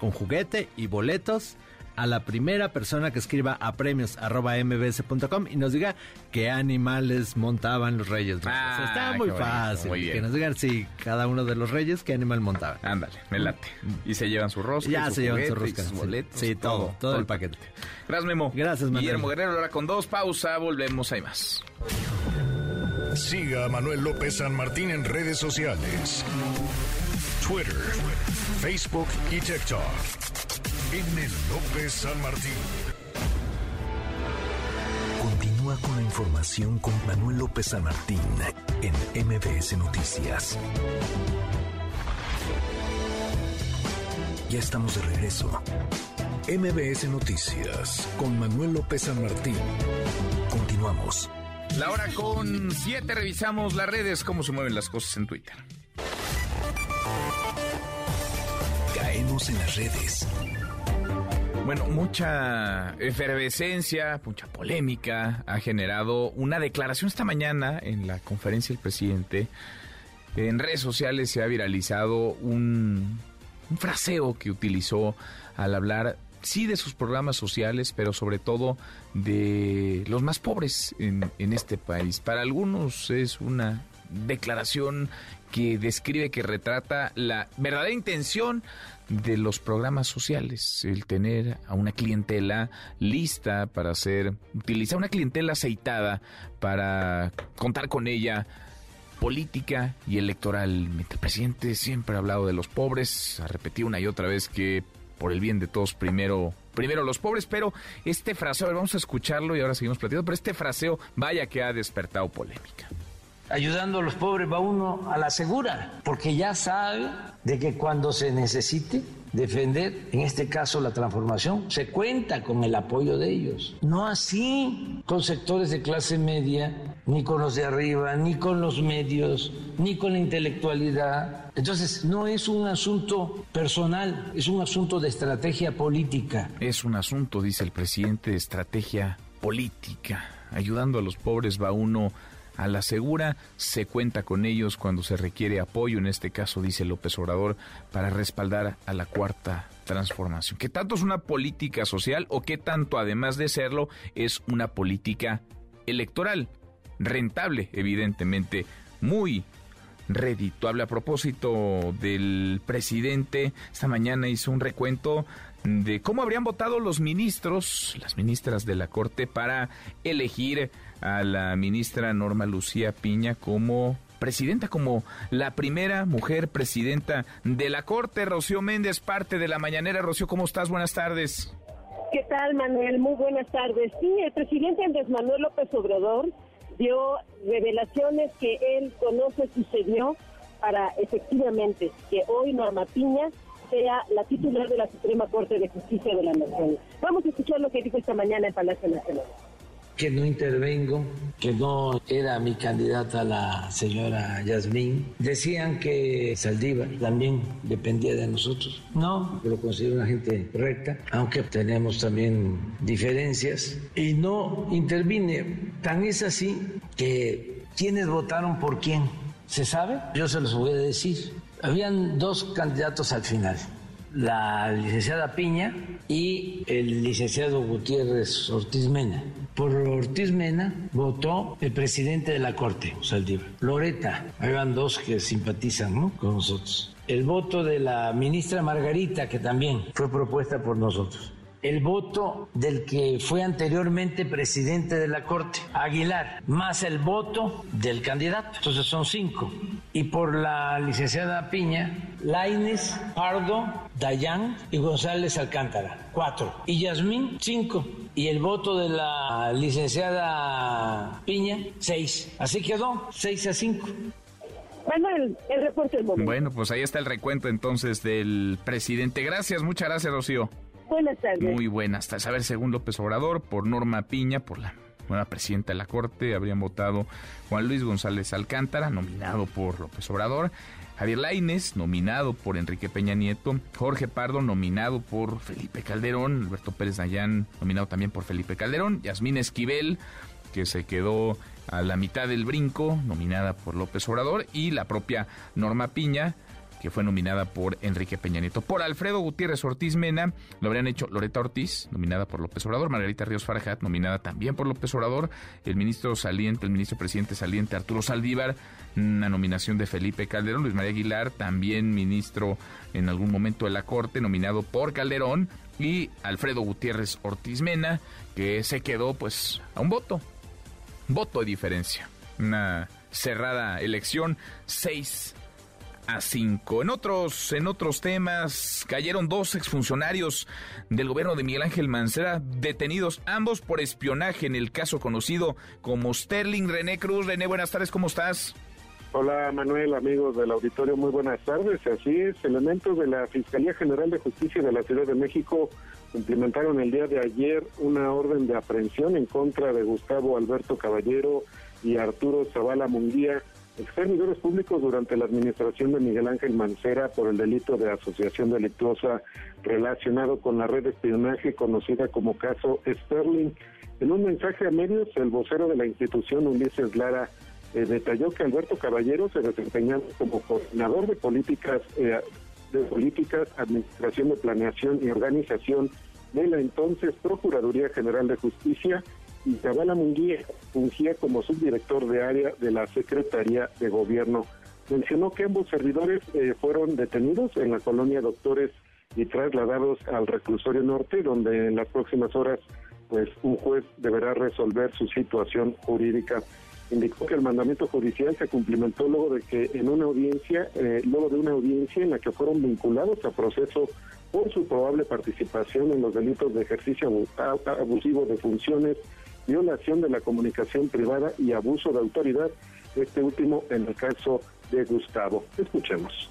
[SPEAKER 25] con juguete y boletos a la primera persona que escriba a premios arroba mbs.com y nos diga qué animales montaban los reyes.
[SPEAKER 2] Ah,
[SPEAKER 25] Está muy
[SPEAKER 2] bonito,
[SPEAKER 25] fácil.
[SPEAKER 2] muy bien.
[SPEAKER 25] Que nos digan si cada uno de los reyes qué animal montaban.
[SPEAKER 2] Ándale, me late. Y se llevan su rosca,
[SPEAKER 25] Ya
[SPEAKER 2] y su
[SPEAKER 25] se llevan su
[SPEAKER 2] y
[SPEAKER 25] rosca,
[SPEAKER 2] sus
[SPEAKER 25] sí.
[SPEAKER 2] boletos.
[SPEAKER 25] Sí, todo, todo el paquete.
[SPEAKER 2] Gracias, Memo.
[SPEAKER 25] Gracias, Manuel.
[SPEAKER 2] Guillermo Guerrero, ahora con dos, pausa, volvemos, hay más.
[SPEAKER 26] Siga a Manuel López San Martín en redes sociales. Twitter, Facebook y TikTok. En el López San Martín.
[SPEAKER 1] Continúa con la información con Manuel López San Martín en MBS Noticias. Ya estamos de regreso. MBS Noticias con Manuel López San Martín. Continuamos.
[SPEAKER 2] La hora con siete, revisamos las redes, cómo se mueven las cosas en Twitter.
[SPEAKER 1] Caemos en las redes.
[SPEAKER 2] Bueno, mucha efervescencia, mucha polémica ha generado una declaración esta mañana en la conferencia del presidente. En redes sociales se ha viralizado un, un fraseo que utilizó al hablar, sí, de sus programas sociales, pero sobre todo de los más pobres en, en este país. Para algunos es una declaración que describe, que retrata la verdadera intención de los programas sociales, el tener a una clientela lista para hacer, utilizar una clientela aceitada para contar con ella política y electoralmente. El presidente siempre ha hablado de los pobres, ha repetido una y otra vez que por el bien de todos primero primero los pobres, pero este fraseo, a ver, vamos a escucharlo y ahora seguimos platicando, pero este fraseo vaya que ha despertado polémica.
[SPEAKER 4] Ayudando a los pobres va uno a la segura, porque ya sabe de que cuando se necesite defender, en este caso la transformación, se cuenta con el apoyo de ellos. No así con sectores de clase media, ni con los de arriba, ni con los medios, ni con la intelectualidad. Entonces, no es un asunto personal, es un asunto de estrategia política.
[SPEAKER 2] Es un asunto, dice el presidente, de estrategia política. Ayudando a los pobres va uno a la segura, se cuenta con ellos cuando se requiere apoyo, en este caso dice López Obrador, para respaldar a la cuarta transformación. ¿Qué tanto es una política social o qué tanto, además de serlo, es una política electoral? Rentable, evidentemente, muy redituable. A propósito del presidente, esta mañana hizo un recuento de cómo habrían votado los ministros, las ministras de la Corte, para elegir a la ministra Norma Lucía Piña como presidenta, como la primera mujer presidenta de la Corte. Rocío Méndez, parte de la mañanera. Rocío, ¿cómo estás? Buenas tardes.
[SPEAKER 27] ¿Qué tal, Manuel? Muy buenas tardes. Sí, el presidente Andrés Manuel López Obrador dio revelaciones que él conoce sucedió para efectivamente que hoy Norma Piña sea la titular de la Suprema Corte de Justicia de la Nación. Vamos a escuchar lo que dijo esta mañana en Palacio Nacional
[SPEAKER 4] que no intervengo, que no era mi candidata la señora Yasmín. Decían que Saldívar también dependía de nosotros. No, lo considero una gente recta, aunque tenemos también diferencias. Y no intervine. Tan es así que quienes votaron por quién, ¿se sabe? Yo se los voy a decir. Habían dos candidatos al final la licenciada Piña y el licenciado Gutiérrez Ortiz Mena. Por Ortiz Mena votó el presidente de la Corte, Saldívar. Loreta, habían dos que simpatizan con nosotros. El voto de la ministra Margarita, que también fue propuesta por nosotros el voto del que fue anteriormente presidente de la Corte, Aguilar, más el voto del candidato. Entonces son cinco. Y por la licenciada Piña, Laines, Pardo, Dayan y González Alcántara, cuatro. Y Yasmín, cinco. Y el voto de la licenciada Piña, seis. Así quedó, seis a cinco.
[SPEAKER 27] Manuel, el reporte del momento.
[SPEAKER 2] Bueno, pues ahí está el recuento entonces del presidente. Gracias, muchas gracias, Rocío.
[SPEAKER 27] Buenas tardes.
[SPEAKER 2] Muy buenas tardes. A ver, según López Obrador, por Norma Piña, por la presidenta de la Corte, habrían votado Juan Luis González Alcántara, nominado por López Obrador, Javier Laines, nominado por Enrique Peña Nieto, Jorge Pardo, nominado por Felipe Calderón, Alberto Pérez Dayán, nominado también por Felipe Calderón, Yasmín Esquivel, que se quedó a la mitad del brinco, nominada por López Obrador, y la propia Norma Piña, que fue nominada por Enrique Peña Nieto. Por Alfredo Gutiérrez Ortiz Mena lo habrían hecho Loreta Ortiz, nominada por López Obrador, Margarita Ríos Farajat, nominada también por López Obrador, el ministro saliente, el ministro presidente saliente Arturo Saldívar, una nominación de Felipe Calderón, Luis María Aguilar, también ministro en algún momento de la Corte, nominado por Calderón, y Alfredo Gutiérrez Ortiz Mena, que se quedó pues a un voto, voto de diferencia. Una cerrada elección, seis a 5. En otros, en otros temas, cayeron dos exfuncionarios del gobierno de Miguel Ángel Mancera detenidos, ambos por espionaje en el caso conocido como Sterling René Cruz. René, buenas tardes, ¿cómo estás?
[SPEAKER 28] Hola Manuel, amigos del auditorio, muy buenas tardes. Así es, elementos de la Fiscalía General de Justicia de la Ciudad de México implementaron el día de ayer una orden de aprehensión en contra de Gustavo Alberto Caballero y Arturo Zavala Munguía servidores públicos durante la administración de Miguel Ángel Mancera por el delito de asociación delictuosa relacionado con la red de espionaje conocida como caso Sterling. En un mensaje a medios, el vocero de la institución, Ulises Lara, eh, detalló que Alberto Caballero se desempeñaba como coordinador de políticas, eh, de políticas, administración de planeación y organización de la entonces Procuraduría General de Justicia y Zavala Munguía fungía como subdirector de área de la Secretaría de Gobierno. Mencionó que ambos servidores eh, fueron detenidos en la colonia Doctores y trasladados al reclusorio norte, donde en las próximas horas pues un juez deberá resolver su situación jurídica. Indicó que el mandamiento judicial se cumplimentó luego de que en una audiencia, eh, luego de una audiencia en la que fueron vinculados a proceso por su probable participación en los delitos de ejercicio abusivo de funciones violación de la comunicación privada y abuso de autoridad, este último en el caso de Gustavo. Escuchemos.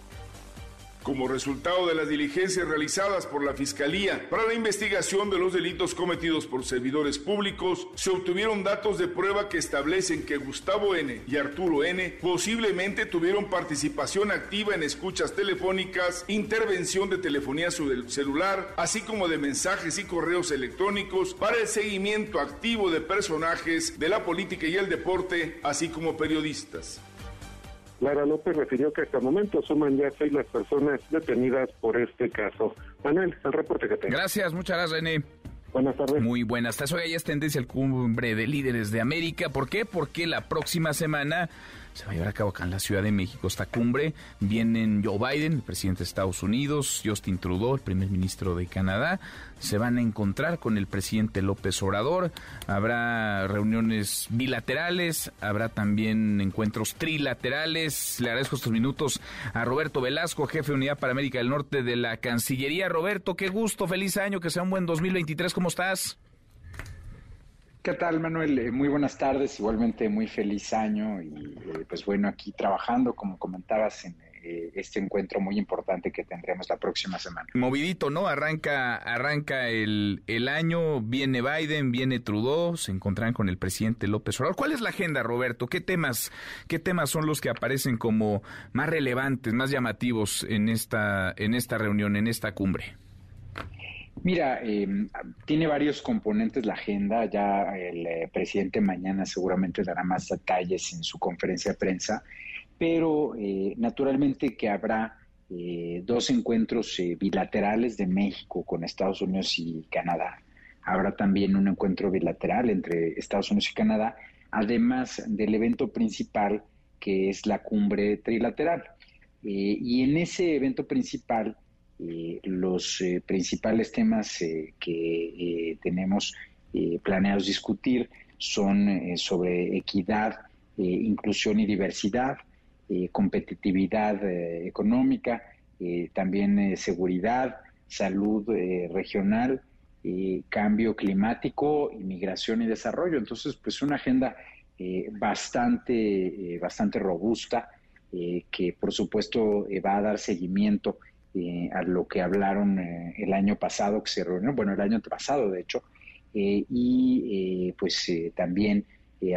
[SPEAKER 29] Como resultado de las diligencias realizadas por la Fiscalía para la investigación de los delitos cometidos por servidores públicos, se obtuvieron datos de prueba que establecen que Gustavo N. y Arturo N. posiblemente tuvieron participación activa en escuchas telefónicas, intervención de telefonía celular, así como de mensajes y correos electrónicos para el seguimiento activo de personajes de la política y el deporte, así como periodistas.
[SPEAKER 28] Lara López refirió que hasta el momento suman ya seis las personas detenidas por este caso. Manuel, el reporte que tengo.
[SPEAKER 2] Gracias, muchas gracias, René.
[SPEAKER 28] Buenas tardes.
[SPEAKER 2] Muy buenas tardes. Hoy ya es tendencia el cumbre de líderes de América. ¿Por qué? Porque la próxima semana se va a llevar a cabo acá en la Ciudad de México. Esta cumbre vienen Joe Biden, el presidente de Estados Unidos, Justin Trudeau, el primer ministro de Canadá. Se van a encontrar con el presidente López Obrador. Habrá reuniones bilaterales, habrá también encuentros trilaterales. Le agradezco estos minutos a Roberto Velasco, jefe de Unidad para América del Norte de la Cancillería. Roberto, qué gusto, feliz año, que sea un buen 2023. ¿Cómo estás?
[SPEAKER 30] ¿Qué tal, Manuel? Eh, muy buenas tardes, igualmente muy feliz año y eh, pues bueno, aquí trabajando, como comentabas, en eh, este encuentro muy importante que tendremos la próxima semana.
[SPEAKER 2] Movidito, ¿no? Arranca, arranca el, el año, viene Biden, viene Trudeau, se encontrarán con el presidente López Obrador. ¿Cuál es la agenda, Roberto? ¿Qué temas, qué temas son los que aparecen como más relevantes, más llamativos en esta, en esta reunión, en esta cumbre?
[SPEAKER 30] Mira, eh, tiene varios componentes la agenda. Ya el eh, presidente mañana seguramente dará más detalles en su conferencia de prensa, pero eh, naturalmente que habrá dos encuentros bilaterales de México con Estados Unidos y Canadá. Habrá también un encuentro bilateral entre Estados Unidos y Canadá, además del evento principal que es la cumbre trilateral. y en ese evento principal eh, los eh, principales temas eh, que tenemos planeados discutir son sobre equidad, inclusión y diversidad, competitividad económica, también seguridad, salud regional, cambio climático, inmigración y desarrollo. Entonces, pues una agenda bastante, bastante robusta que por supuesto va a dar seguimiento eh, a lo que hablaron eh, el año pasado, que se reunió, bueno, el año pasado de hecho, eh, y pues también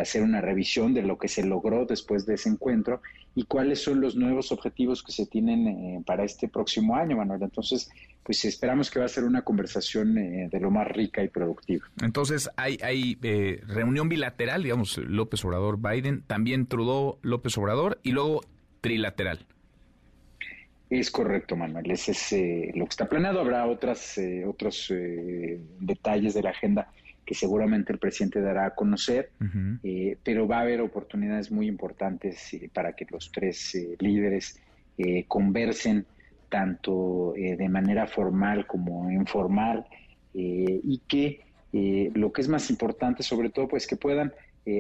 [SPEAKER 30] hacer una revisión de lo que se logró después de ese encuentro y cuáles son los nuevos objetivos que se tienen para este próximo año, Manuel. Entonces, pues esperamos que va a ser una conversación de lo más rica y productiva.
[SPEAKER 2] Entonces, hay, hay reunión bilateral, digamos, López Obrador-Biden, también Trudeau, López Obrador, y luego trilateral.
[SPEAKER 30] Es correcto, Manuel. Ese es eh, lo que está planeado. Habrá otras, eh, otros eh, detalles de la agenda que seguramente el presidente dará a conocer, pero va a haber oportunidades muy importantes para que los tres líderes conversen tanto de manera formal como informal y que lo que es más importante, sobre todo, pues que puedan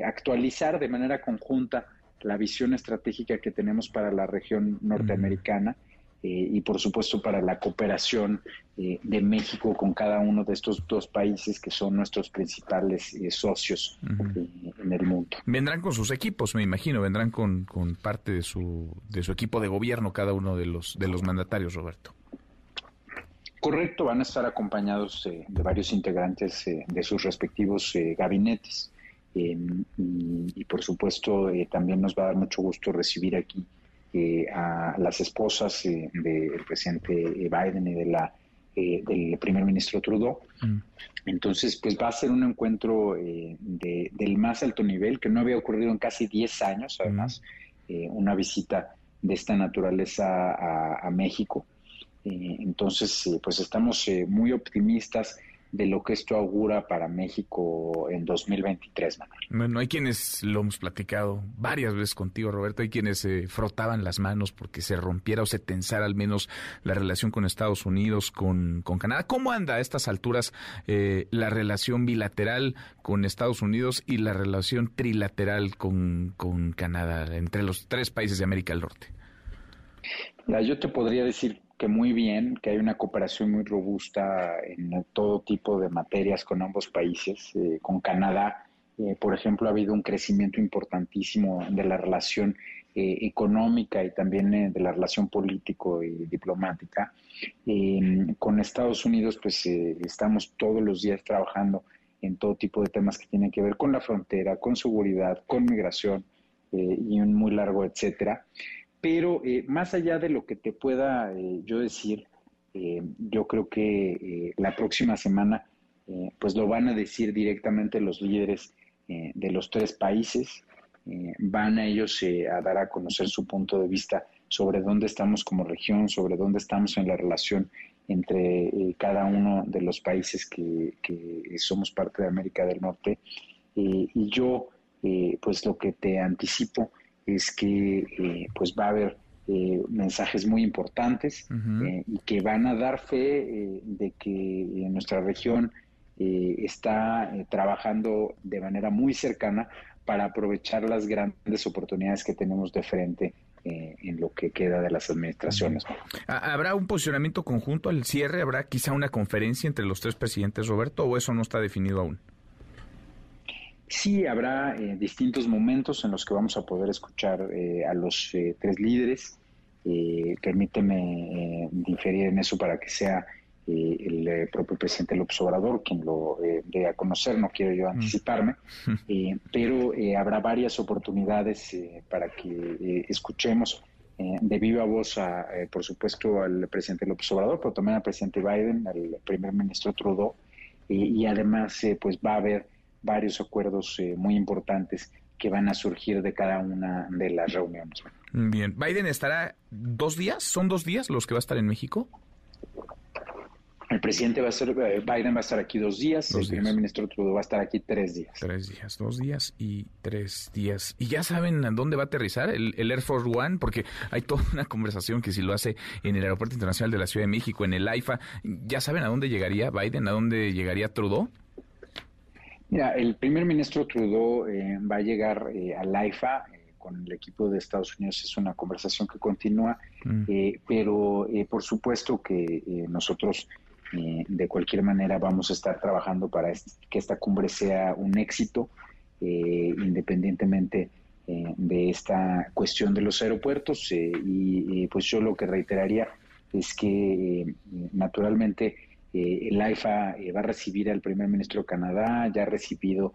[SPEAKER 30] actualizar de manera conjunta la visión estratégica que tenemos para la región norteamericana. Eh, y por supuesto para la cooperación eh, de México con cada uno de estos dos países que son nuestros principales eh, socios en el mundo.
[SPEAKER 2] Vendrán con sus equipos, me imagino, vendrán con, con parte de su, de su equipo de gobierno cada uno de los, de los mandatarios, Roberto.
[SPEAKER 30] Correcto, van a estar acompañados de varios integrantes de sus respectivos gabinetes. Y, y, por supuesto también nos va a dar mucho gusto recibir aquí eh, a las esposas eh, del presidente Biden y de la eh, del primer ministro Trudeau. Mm. Entonces, pues va a ser un encuentro de, del más alto nivel que no había ocurrido en casi 10 años, además, mm. una visita de esta naturaleza a, a México. entonces, pues estamos muy optimistas de lo que esto augura para México en 2023, Manuel.
[SPEAKER 2] Bueno, hay quienes lo hemos platicado varias veces contigo, Roberto, hay quienes se frotaban las manos porque se rompiera o se tensara al menos la relación con Estados Unidos, con, con Canadá. ¿Cómo anda a estas alturas eh, la relación bilateral con Estados Unidos y la relación trilateral con, con Canadá entre los tres países de América del Norte?
[SPEAKER 30] yo te podría decir muy bien, que hay una cooperación muy robusta en todo tipo de materias con ambos países. Eh, con Canadá, eh, por ejemplo, ha habido un crecimiento importantísimo de la relación eh, económica y también de la relación político y diplomática. con Estados Unidos, pues estamos todos los días trabajando en todo tipo de temas que tienen que ver con la frontera, con seguridad, con migración y un muy largo etcétera. Pero eh, más allá de lo que te pueda eh, yo decir, eh, yo creo que la próxima semana pues lo van a decir directamente los líderes de los tres países, van a ellos a dar a conocer su punto de vista sobre dónde estamos como región, sobre dónde estamos en la relación entre cada uno de los países que, que, somos parte de América del Norte. y yo, pues lo que te anticipo es que pues va a haber mensajes muy importantes y que van a dar fe de que nuestra región está trabajando de manera muy cercana para aprovechar las grandes oportunidades que tenemos de frente eh, en lo que queda de las administraciones.
[SPEAKER 2] ¿Habrá un posicionamiento conjunto al cierre? ¿Habrá quizá una conferencia entre los tres presidentes, Roberto, o eso no está definido aún?
[SPEAKER 30] Sí, habrá eh, distintos momentos en los que vamos a poder escuchar eh, a los tres líderes. permíteme diferir en eso para que sea eh, el eh, propio presidente López Obrador quien lo eh, dé a conocer, no quiero yo anticiparme, mm. pero habrá varias oportunidades para que escuchemos de viva voz, a, por supuesto, al presidente López Obrador, pero también al presidente Biden, al primer ministro Trudeau, y además pues va a haber varios acuerdos muy importantes que van a surgir de cada una de las reuniones.
[SPEAKER 2] Bien, Biden estará dos días, ¿son dos días los que va a estar en México?
[SPEAKER 30] El presidente va a ser, eh, Biden va a estar aquí dos días, el primer ministro Trudeau va a estar aquí tres días.
[SPEAKER 2] Tres días, dos días y tres días. ¿Y ya saben a dónde va a aterrizar el, Air Force One? Porque hay toda una conversación que si lo hace en el Aeropuerto Internacional de la Ciudad de México, en el AIFA, ¿ya saben a dónde llegaría Biden? ¿A dónde llegaría Trudeau?
[SPEAKER 30] Mira, el primer ministro Trudeau eh, va a llegar eh, al AIFA con el equipo de Estados Unidos. Es una conversación que continúa, mm. pero por supuesto que nosotros eh, de cualquier manera vamos a estar trabajando para que esta cumbre sea un éxito, eh, independientemente eh, de esta cuestión de los aeropuertos. y pues yo lo que reiteraría es que naturalmente el AIFA va a recibir al primer ministro de Canadá, ya ha recibido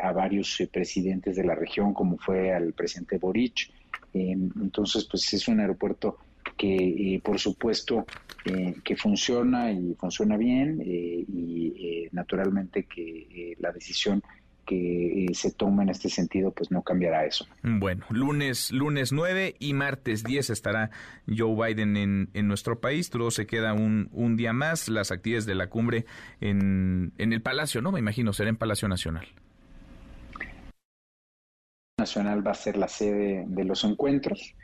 [SPEAKER 30] a varios presidentes de la región, como fue al presidente Boric. entonces, pues es un aeropuerto que por supuesto eh, que funciona y funciona bien eh, y eh, naturalmente que la decisión que se toma en este sentido pues no cambiará eso.
[SPEAKER 2] Bueno, lunes lunes 9 y martes 10 estará Joe Biden en, en nuestro país, todo se queda un, un día más, las actividades de la cumbre en, en el Palacio, ¿no? Me imagino, será en Palacio Nacional.
[SPEAKER 30] Nacional va a ser la sede de los encuentros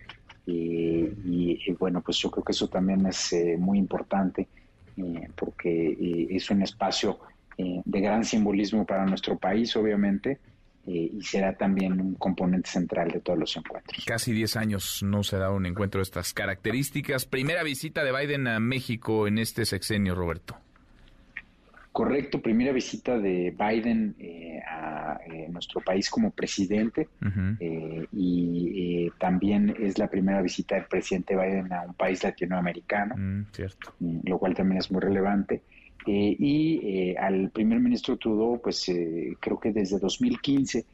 [SPEAKER 30] y, bueno, pues yo creo que eso también es eh, muy importante eh, porque eh, es un espacio de gran simbolismo para nuestro país, obviamente, y será también un componente central de todos los encuentros.
[SPEAKER 2] Casi 10 años no se da un encuentro de estas características. Primera visita de Biden a México en este sexenio, Roberto.
[SPEAKER 30] Correcto, primera visita de Biden eh, a eh, nuestro país como presidente eh, y también es la primera visita del presidente Biden a un país latinoamericano,
[SPEAKER 2] mm, cierto.
[SPEAKER 30] Mm, lo cual también es muy relevante. Y al primer ministro Trudeau, pues creo que desde 2015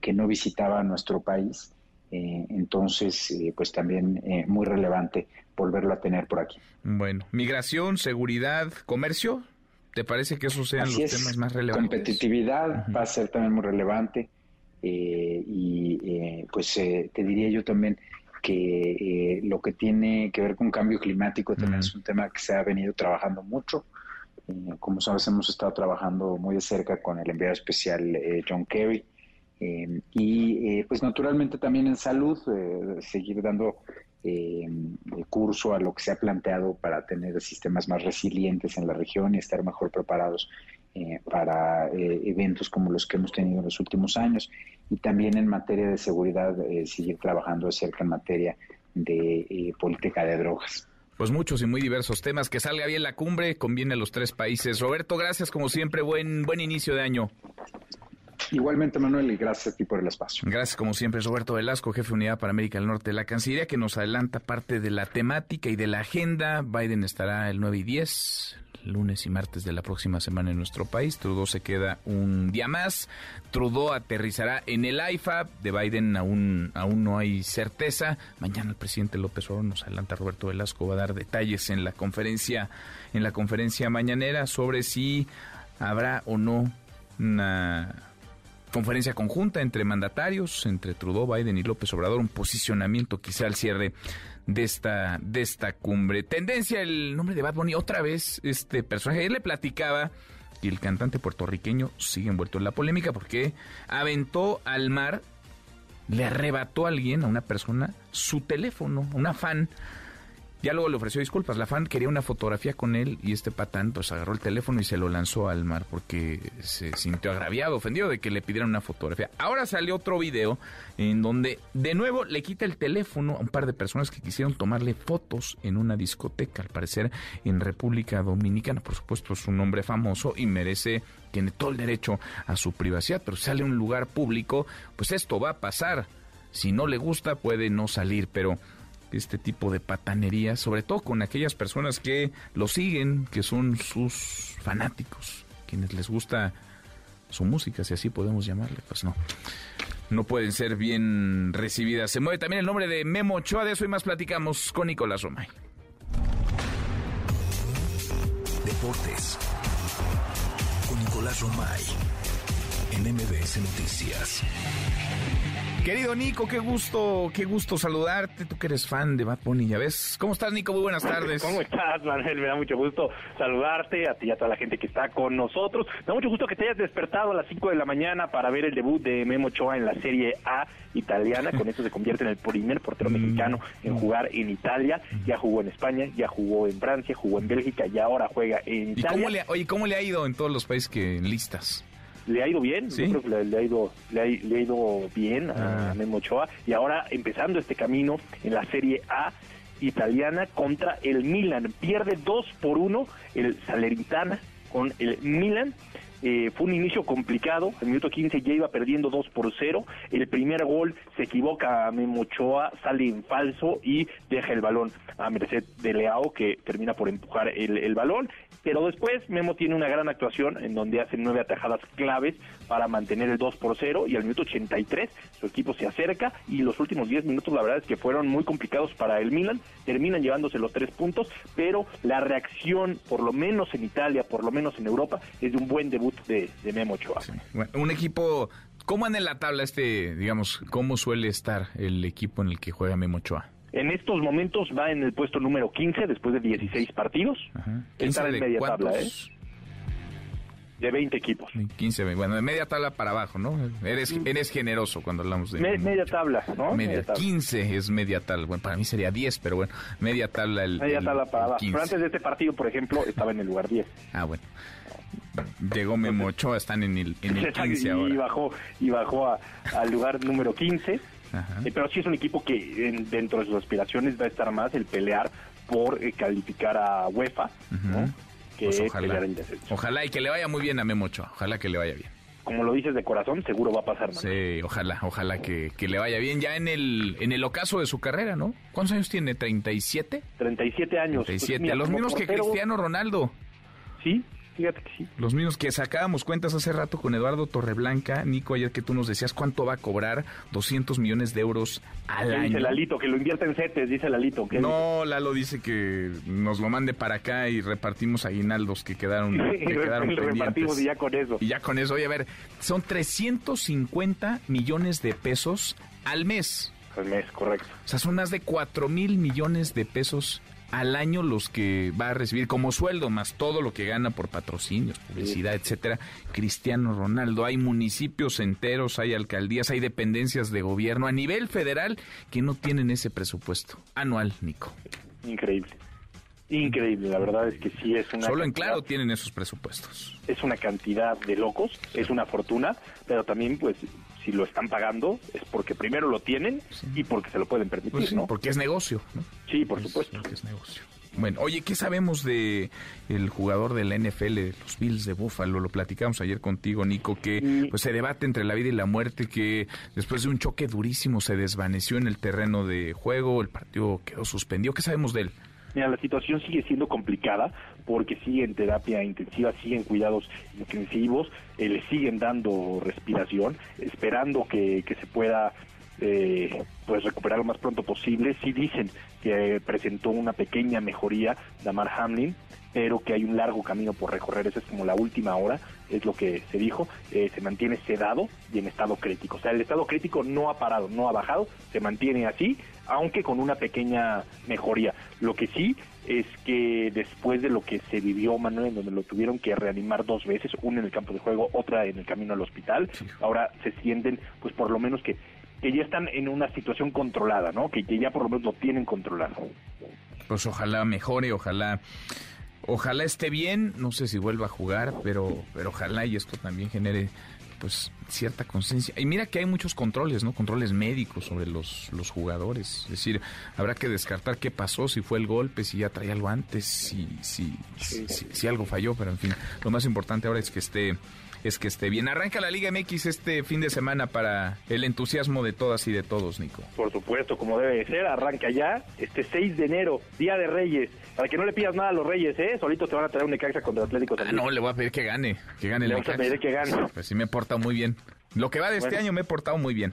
[SPEAKER 30] que no visitaba nuestro país, entonces pues también muy relevante volverlo a tener por aquí.
[SPEAKER 2] Bueno, migración, seguridad, comercio, ¿Te parece que esos sean los temas más relevantes?
[SPEAKER 30] Competitividad va a ser también muy relevante eh, y eh, pues eh, te diría yo también que lo que tiene que ver con cambio climático también es un tema que se ha venido trabajando mucho. Como sabes, hemos estado trabajando muy de cerca con el enviado especial John Kerry. y pues naturalmente también en salud, seguir dando eh, curso a lo que se ha planteado para tener sistemas más resilientes en la región y estar mejor preparados eh, para eh, eventos como los que hemos tenido en los últimos años. Y también en materia de seguridad, eh, seguir trabajando de cerca en materia de política de drogas.
[SPEAKER 2] Pues muchos y muy diversos temas. Que salga bien la cumbre, conviene a los tres países. Roberto, gracias como siempre. Buen, buen inicio de año.
[SPEAKER 30] Igualmente, Manuel, y gracias a ti por el espacio.
[SPEAKER 2] Gracias, como siempre, Roberto Velasco, jefe de Unidad para América del Norte de la Cancillería, que nos adelanta parte de la temática y de la agenda. Biden estará el 9 y 10, lunes y martes de la próxima semana en nuestro país. Trudeau se queda un día más. Trudeau aterrizará en el AIFA. De Biden aún, aún no hay certeza. Mañana el presidente López Obrador nos adelanta, Roberto Velasco va a dar detalles en la conferencia, en la conferencia mañanera sobre si habrá o no una conferencia conjunta entre mandatarios, entre Trudeau, Biden y López Obrador, un posicionamiento quizá al cierre de esta, de esta cumbre. Tendencia, el nombre de Bad Bunny, otra vez este personaje, él le platicaba y el cantante puertorriqueño sigue envuelto en la polémica porque aventó al mar le arrebató a alguien, a una persona, su teléfono, una fan. Ya luego le ofreció disculpas. La fan quería una fotografía con él y este patán pues agarró el teléfono y se lo lanzó al mar porque se sintió agraviado, ofendido de que le pidieran una fotografía. Ahora salió otro video en donde de nuevo le quita el teléfono a un par de personas que quisieron tomarle fotos en una discoteca, al parecer en República Dominicana. Por supuesto es un hombre famoso y merece, tiene todo el derecho a su privacidad, pero sale a un lugar público, pues esto va a pasar. Si no le gusta puede no salir, pero este tipo de patanería, sobre todo con aquellas personas que lo siguen, que son sus fanáticos, quienes les gusta su música, si así podemos llamarle, pues no. No pueden ser bien recibidas. Se mueve también el nombre de Memo Ochoa, de eso y más platicamos con Nicolás Romay.
[SPEAKER 1] Deportes. Con Nicolás Romay. En MBS Noticias.
[SPEAKER 2] Querido Nico, qué gusto, qué gusto saludarte. Tú que eres fan de Bad Bunny, ya ves. ¿Cómo estás, Nico? Muy buenas tardes.
[SPEAKER 13] ¿Cómo estás, Manuel? Me da mucho gusto saludarte, a ti y a toda la gente que está con nosotros. Me da mucho gusto que te hayas despertado a las 5 de la mañana para ver el debut de Memo Ochoa en la Serie A italiana. Con eso se convierte en el primer portero mexicano en jugar en Italia. Ya jugó en España, ya jugó en Francia, jugó en Bélgica y ahora juega en
[SPEAKER 2] ¿Y
[SPEAKER 13] Italia.
[SPEAKER 2] cómo le, oye, ¿cómo le ha ido en todos los países que listas?
[SPEAKER 13] Le ha ido bien,
[SPEAKER 2] ¿Sí?
[SPEAKER 13] yo creo que le, le ha ido le ha, le ha ido bien a
[SPEAKER 2] Ah.
[SPEAKER 13] Memo Ochoa y ahora empezando este camino en la Serie A italiana contra el Milan. Pierde 2 por 1 el Salernitana con el Milan. Eh, fue un inicio complicado, el minuto 15 ya iba perdiendo 2 por 0, el primer gol se equivoca a Memo Ochoa, sale en falso y deja el balón a merced de Leao que termina por empujar el, el balón, pero después Memo tiene una gran actuación en donde hace nueve atajadas claves para mantener el 2 por 0 y al minuto 83 su equipo se acerca y los últimos 10 minutos la verdad es que fueron muy complicados para el Milan, terminan llevándose los tres puntos, pero la reacción por lo menos en Italia, por lo menos en Europa, es de un buen debut de, de Memo Ochoa.
[SPEAKER 2] Bueno, un equipo, ¿cómo anda en la tabla este, digamos, cómo suele estar el equipo en el que juega Memo Ochoa?
[SPEAKER 13] En estos momentos va en el puesto número 15 después de 16 partidos. Está en
[SPEAKER 2] de
[SPEAKER 13] media tabla, ¿eh?
[SPEAKER 2] cuántos?
[SPEAKER 13] De 20 equipos.
[SPEAKER 2] 15, bueno, de media tabla para abajo, ¿no? Eres, eres generoso cuando hablamos de...
[SPEAKER 13] Me- media tabla, ¿no?
[SPEAKER 2] Media,
[SPEAKER 13] Media tabla.
[SPEAKER 2] 15 es media tabla. Bueno, para mí sería 10, pero bueno, media tabla el.
[SPEAKER 13] Media
[SPEAKER 2] el-
[SPEAKER 13] tabla para abajo.
[SPEAKER 2] 15.
[SPEAKER 13] Pero antes de este partido, por ejemplo, estaba en el lugar 10.
[SPEAKER 2] Ah, bueno. Llegó Memo Ochoa, están en el, en el 15
[SPEAKER 13] y
[SPEAKER 2] ahora.
[SPEAKER 13] bajó, y bajó a- al lugar número 15.
[SPEAKER 2] Ajá.
[SPEAKER 13] Eh, pero sí es un equipo que en- dentro de sus aspiraciones va a estar más el pelear por eh, calificar a UEFA, ¿no? que
[SPEAKER 2] Pues ojalá.
[SPEAKER 13] pelear el.
[SPEAKER 2] Ojalá y que le vaya muy bien a Memo Ochoa. Ojalá que le vaya bien.
[SPEAKER 13] Como lo dices de corazón, seguro va a pasar.
[SPEAKER 2] Sí, ojalá, ojalá que, que le vaya bien ya en el, en el ocaso de su carrera, ¿no? ¿Cuántos años tiene? ¿37?
[SPEAKER 13] 37 años.
[SPEAKER 2] 37.
[SPEAKER 13] Pues mira,
[SPEAKER 2] Los mismos que Cristiano Ronaldo.
[SPEAKER 13] Sí, fíjate que sí.
[SPEAKER 2] Los mismos que sacábamos cuentas hace rato con Eduardo Torreblanca. Nico, ayer que tú nos decías cuánto va a cobrar 200 millones de euros al
[SPEAKER 13] ¿Qué
[SPEAKER 2] año.
[SPEAKER 13] dice Lalito? Que lo invierte en CETES, dice Lalito. ¿qué
[SPEAKER 2] No, Lalo dice que nos lo mande para acá y repartimos aguinaldos que quedaron, que quedaron
[SPEAKER 13] repartimos y ya con eso.
[SPEAKER 2] Y ya con eso, oye, a ver, son 350 millones de pesos al mes.
[SPEAKER 13] Al mes, correcto.
[SPEAKER 2] O sea, son más de 4 mil millones de pesos al año los que va a recibir como sueldo, más todo lo que gana por patrocinios, publicidad, etcétera. Cristiano Ronaldo, hay municipios enteros, hay alcaldías, hay dependencias de gobierno a nivel federal que no tienen ese presupuesto anual, Nico.
[SPEAKER 13] Increíble. Increíble, la verdad es que sí es una
[SPEAKER 2] Solo en claro tienen esos presupuestos.
[SPEAKER 13] es una cantidad de locos, es una fortuna, pero también pues si lo están pagando es porque primero lo tienen y porque se lo pueden permitir,
[SPEAKER 2] Pues sí,
[SPEAKER 13] ¿no?
[SPEAKER 2] porque es negocio, ¿no?
[SPEAKER 13] Sí, por supuesto.
[SPEAKER 2] Porque es negocio. Bueno, oye, ¿qué sabemos de el jugador de la NFL, los Bills de Buffalo? Lo platicamos ayer contigo, Nico, que pues se debate entre la vida y la muerte, que después de un choque durísimo se desvaneció en el terreno de juego, el partido quedó suspendido. ¿Qué sabemos de él?
[SPEAKER 13] Mira, la situación sigue siendo complicada porque sigue en terapia intensiva, sigue en cuidados intensivos, eh, le siguen dando respiración, esperando que, que se pueda eh, pues recuperar lo más pronto posible. Sí dicen que presentó una pequeña mejoría Damar Hamlin, pero que hay un largo camino por recorrer. Esa es como la última hora, es lo que se dijo. Eh, se mantiene sedado y en estado crítico. O sea, el estado crítico no ha parado, no ha bajado, se mantiene así, aunque con una pequeña mejoría. Lo que sí es que después de lo que se vivió, Manuel, en donde lo tuvieron que reanimar dos veces, una en el campo de juego, otra en el camino al hospital, ahora se sienten, pues por lo menos que que ya están en una situación controlada, ¿no? Que, que ya por lo menos lo tienen controlado.
[SPEAKER 2] Pues ojalá mejore, ojalá ojalá esté bien, no sé si vuelva a jugar, pero pero ojalá y esto también genere pues cierta conciencia. Y mira que hay muchos controles, ¿no? Controles médicos sobre los, los jugadores. Es decir, habrá que descartar qué pasó, si fue el golpe, si ya traía algo antes, si, si, si, si algo falló, pero en fin, lo más importante ahora es que esté es que esté bien. Arranca la Liga MX este fin de semana para el entusiasmo de todas y de todos, Nico.
[SPEAKER 13] Por supuesto, como debe de ser, arranca ya este 6 de enero, Día de Reyes. Para que no le pidas nada a los Reyes, ¿eh? Solito te van a traer un Necaxa contra Atlético
[SPEAKER 2] Ah, no, le voy a pedir que gane, que gane el
[SPEAKER 13] Le vas a pedir que gane.
[SPEAKER 2] Pues sí me he portado muy bien. Lo que va de este año me he portado muy bien.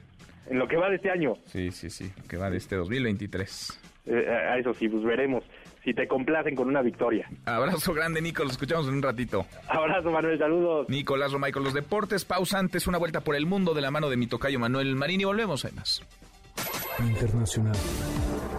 [SPEAKER 13] En lo que va de este año.
[SPEAKER 2] Sí, sí, sí, lo que va de este 2023.
[SPEAKER 13] Eh, a eso sí, pues veremos si te complacen con una victoria.
[SPEAKER 2] Abrazo grande, Nico. Los escuchamos en un ratito.
[SPEAKER 13] Abrazo, Manuel. Saludos.
[SPEAKER 2] Nicolás Romay los deportes. Pausa antes, una vuelta por el mundo de la mano de mi tocayo Manuel Marini. Volvemos, hay más.
[SPEAKER 26] Internacional.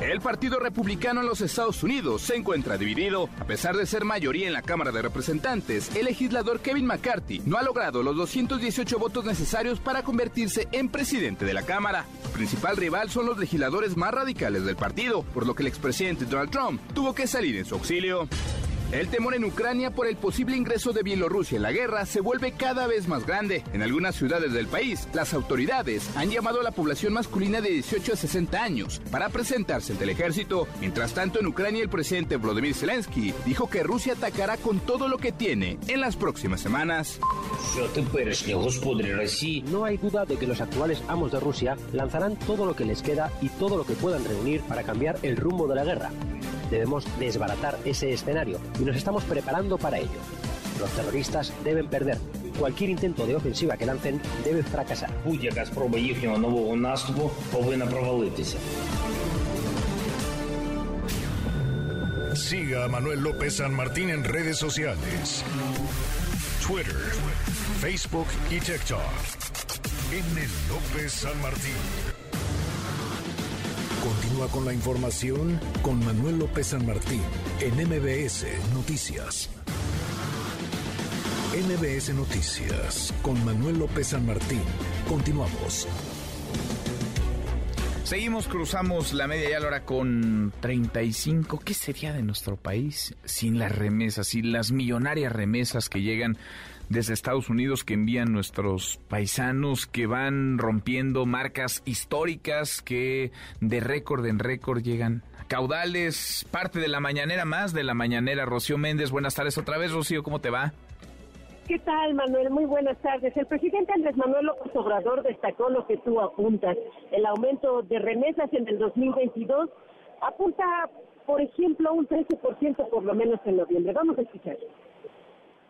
[SPEAKER 31] El Partido Republicano en los Estados Unidos se encuentra dividido. A pesar de ser mayoría en la Cámara de Representantes, el legislador Kevin McCarthy no ha logrado los 218 votos necesarios para convertirse en presidente de la Cámara. Su principal rival son los legisladores más radicales del partido, por lo que el expresidente Donald Trump tuvo que salir en su auxilio. El temor en Ucrania por el posible ingreso de Bielorrusia en la guerra se vuelve cada vez más grande. En algunas ciudades del país, las autoridades han llamado a la población masculina de 18 a 60 años para presentarse ante el ejército. Mientras tanto, en Ucrania el presidente Volodymyr Zelensky dijo que Rusia atacará con todo lo que tiene en las próximas semanas.
[SPEAKER 32] No hay duda de que los actuales amos de Rusia lanzarán todo lo que les queda y todo lo que puedan reunir para cambiar el rumbo de la guerra. Debemos desbaratar ese escenario y nos estamos preparando para ello. Los terroristas deben perder. Cualquier intento de ofensiva que lancen debe fracasar.
[SPEAKER 33] Будь-яка спроба їхнього нового наступу повинна провалитися.
[SPEAKER 26] Siga a Manuel López San Martín en redes sociales. Twitter, Facebook y TikTok. M. López San Martín. Continúa con la información con Manuel López San Martín en MBS Noticias. MBS Noticias con Manuel López San Martín. Continuamos.
[SPEAKER 2] Seguimos, cruzamos la media ya la hora con 35. ¿Qué sería de nuestro país sin las remesas, sin las millonarias remesas que llegan desde Estados Unidos, que envían nuestros paisanos, que van rompiendo marcas históricas, que de récord en récord llegan caudales? Parte de la mañanera más, de la mañanera. Rocío Méndez, buenas tardes otra vez, Rocío, ¿cómo te va?
[SPEAKER 27] ¿Qué tal, Manuel? Muy buenas tardes. El presidente Andrés Manuel López Obrador destacó lo que tú apuntas, el aumento de remesas en el 2022 apunta, por ejemplo, un 13% por lo menos en noviembre. Vamos a escuchar.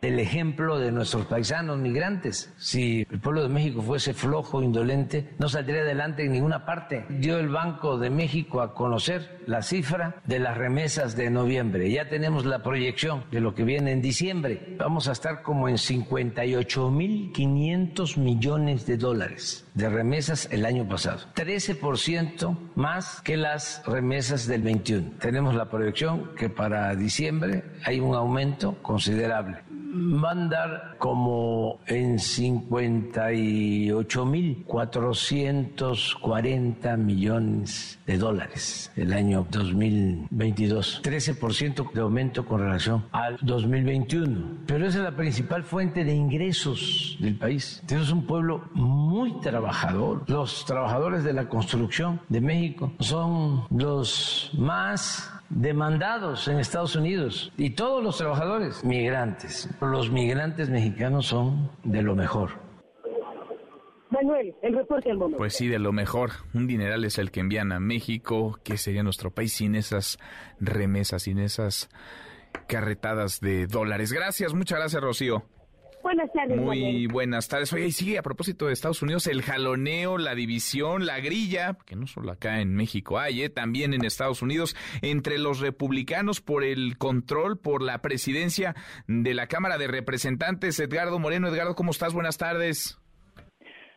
[SPEAKER 4] El ejemplo de nuestros paisanos migrantes. Si el pueblo de México fuese flojo, indolente, no saldría adelante en ninguna parte. Dio el Banco de México a conocer la cifra de las remesas de noviembre. Ya tenemos la proyección de lo que viene en diciembre. Vamos a estar como en 58.500 millones de dólares de remesas el año pasado. 13% más que las remesas del 21. Tenemos la proyección que para diciembre hay un aumento considerable va a andar como en 58.440 millones de dólares el año 2022. 13% de aumento con relación al 2021. Pero esa es la principal fuente de ingresos del país. Tenemos un pueblo muy trabajador. Los trabajadores de la construcción de México son los más demandados en Estados Unidos y todos los trabajadores migrantes. Los migrantes mexicanos son de lo mejor.
[SPEAKER 27] Manuel, el reporte al momento.
[SPEAKER 2] Pues sí, de lo mejor. Un dineral es el que envían a México. ¿Qué sería nuestro país sin esas remesas, sin esas carretadas de dólares? Gracias, muchas gracias, Rocío.
[SPEAKER 27] Buenas tardes,
[SPEAKER 2] Muy buenas tardes. Oye, y sigue a propósito de Estados Unidos, el jaloneo, la división, la grilla, que no solo acá en México hay, eh, también en Estados Unidos, entre los republicanos por el control, por la presidencia de la Cámara de Representantes. Edgardo Moreno, Edgardo, ¿cómo estás? Buenas tardes.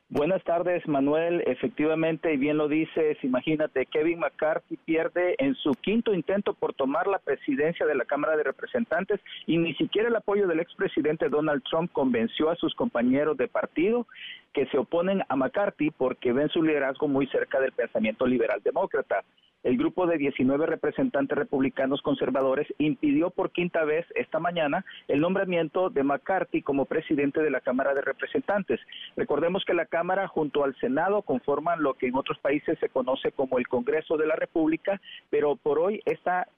[SPEAKER 34] Buenas tardes, Manuel. Efectivamente, y bien lo dices, imagínate, Kevin McCarthy pierde en su quinto intento por tomar la presidencia de la Cámara de Representantes y ni siquiera el apoyo del expresidente Donald Trump convenció a sus compañeros de partido que se oponen a McCarthy porque ven su liderazgo muy cerca del pensamiento liberal demócrata el grupo de 19 representantes republicanos conservadores impidió por quinta vez esta mañana el nombramiento de McCarthy como presidente de la Cámara de Representantes. Recordemos que la Cámara junto al Senado conforman lo que en otros países se conoce como el Congreso de la República, pero por hoy esta,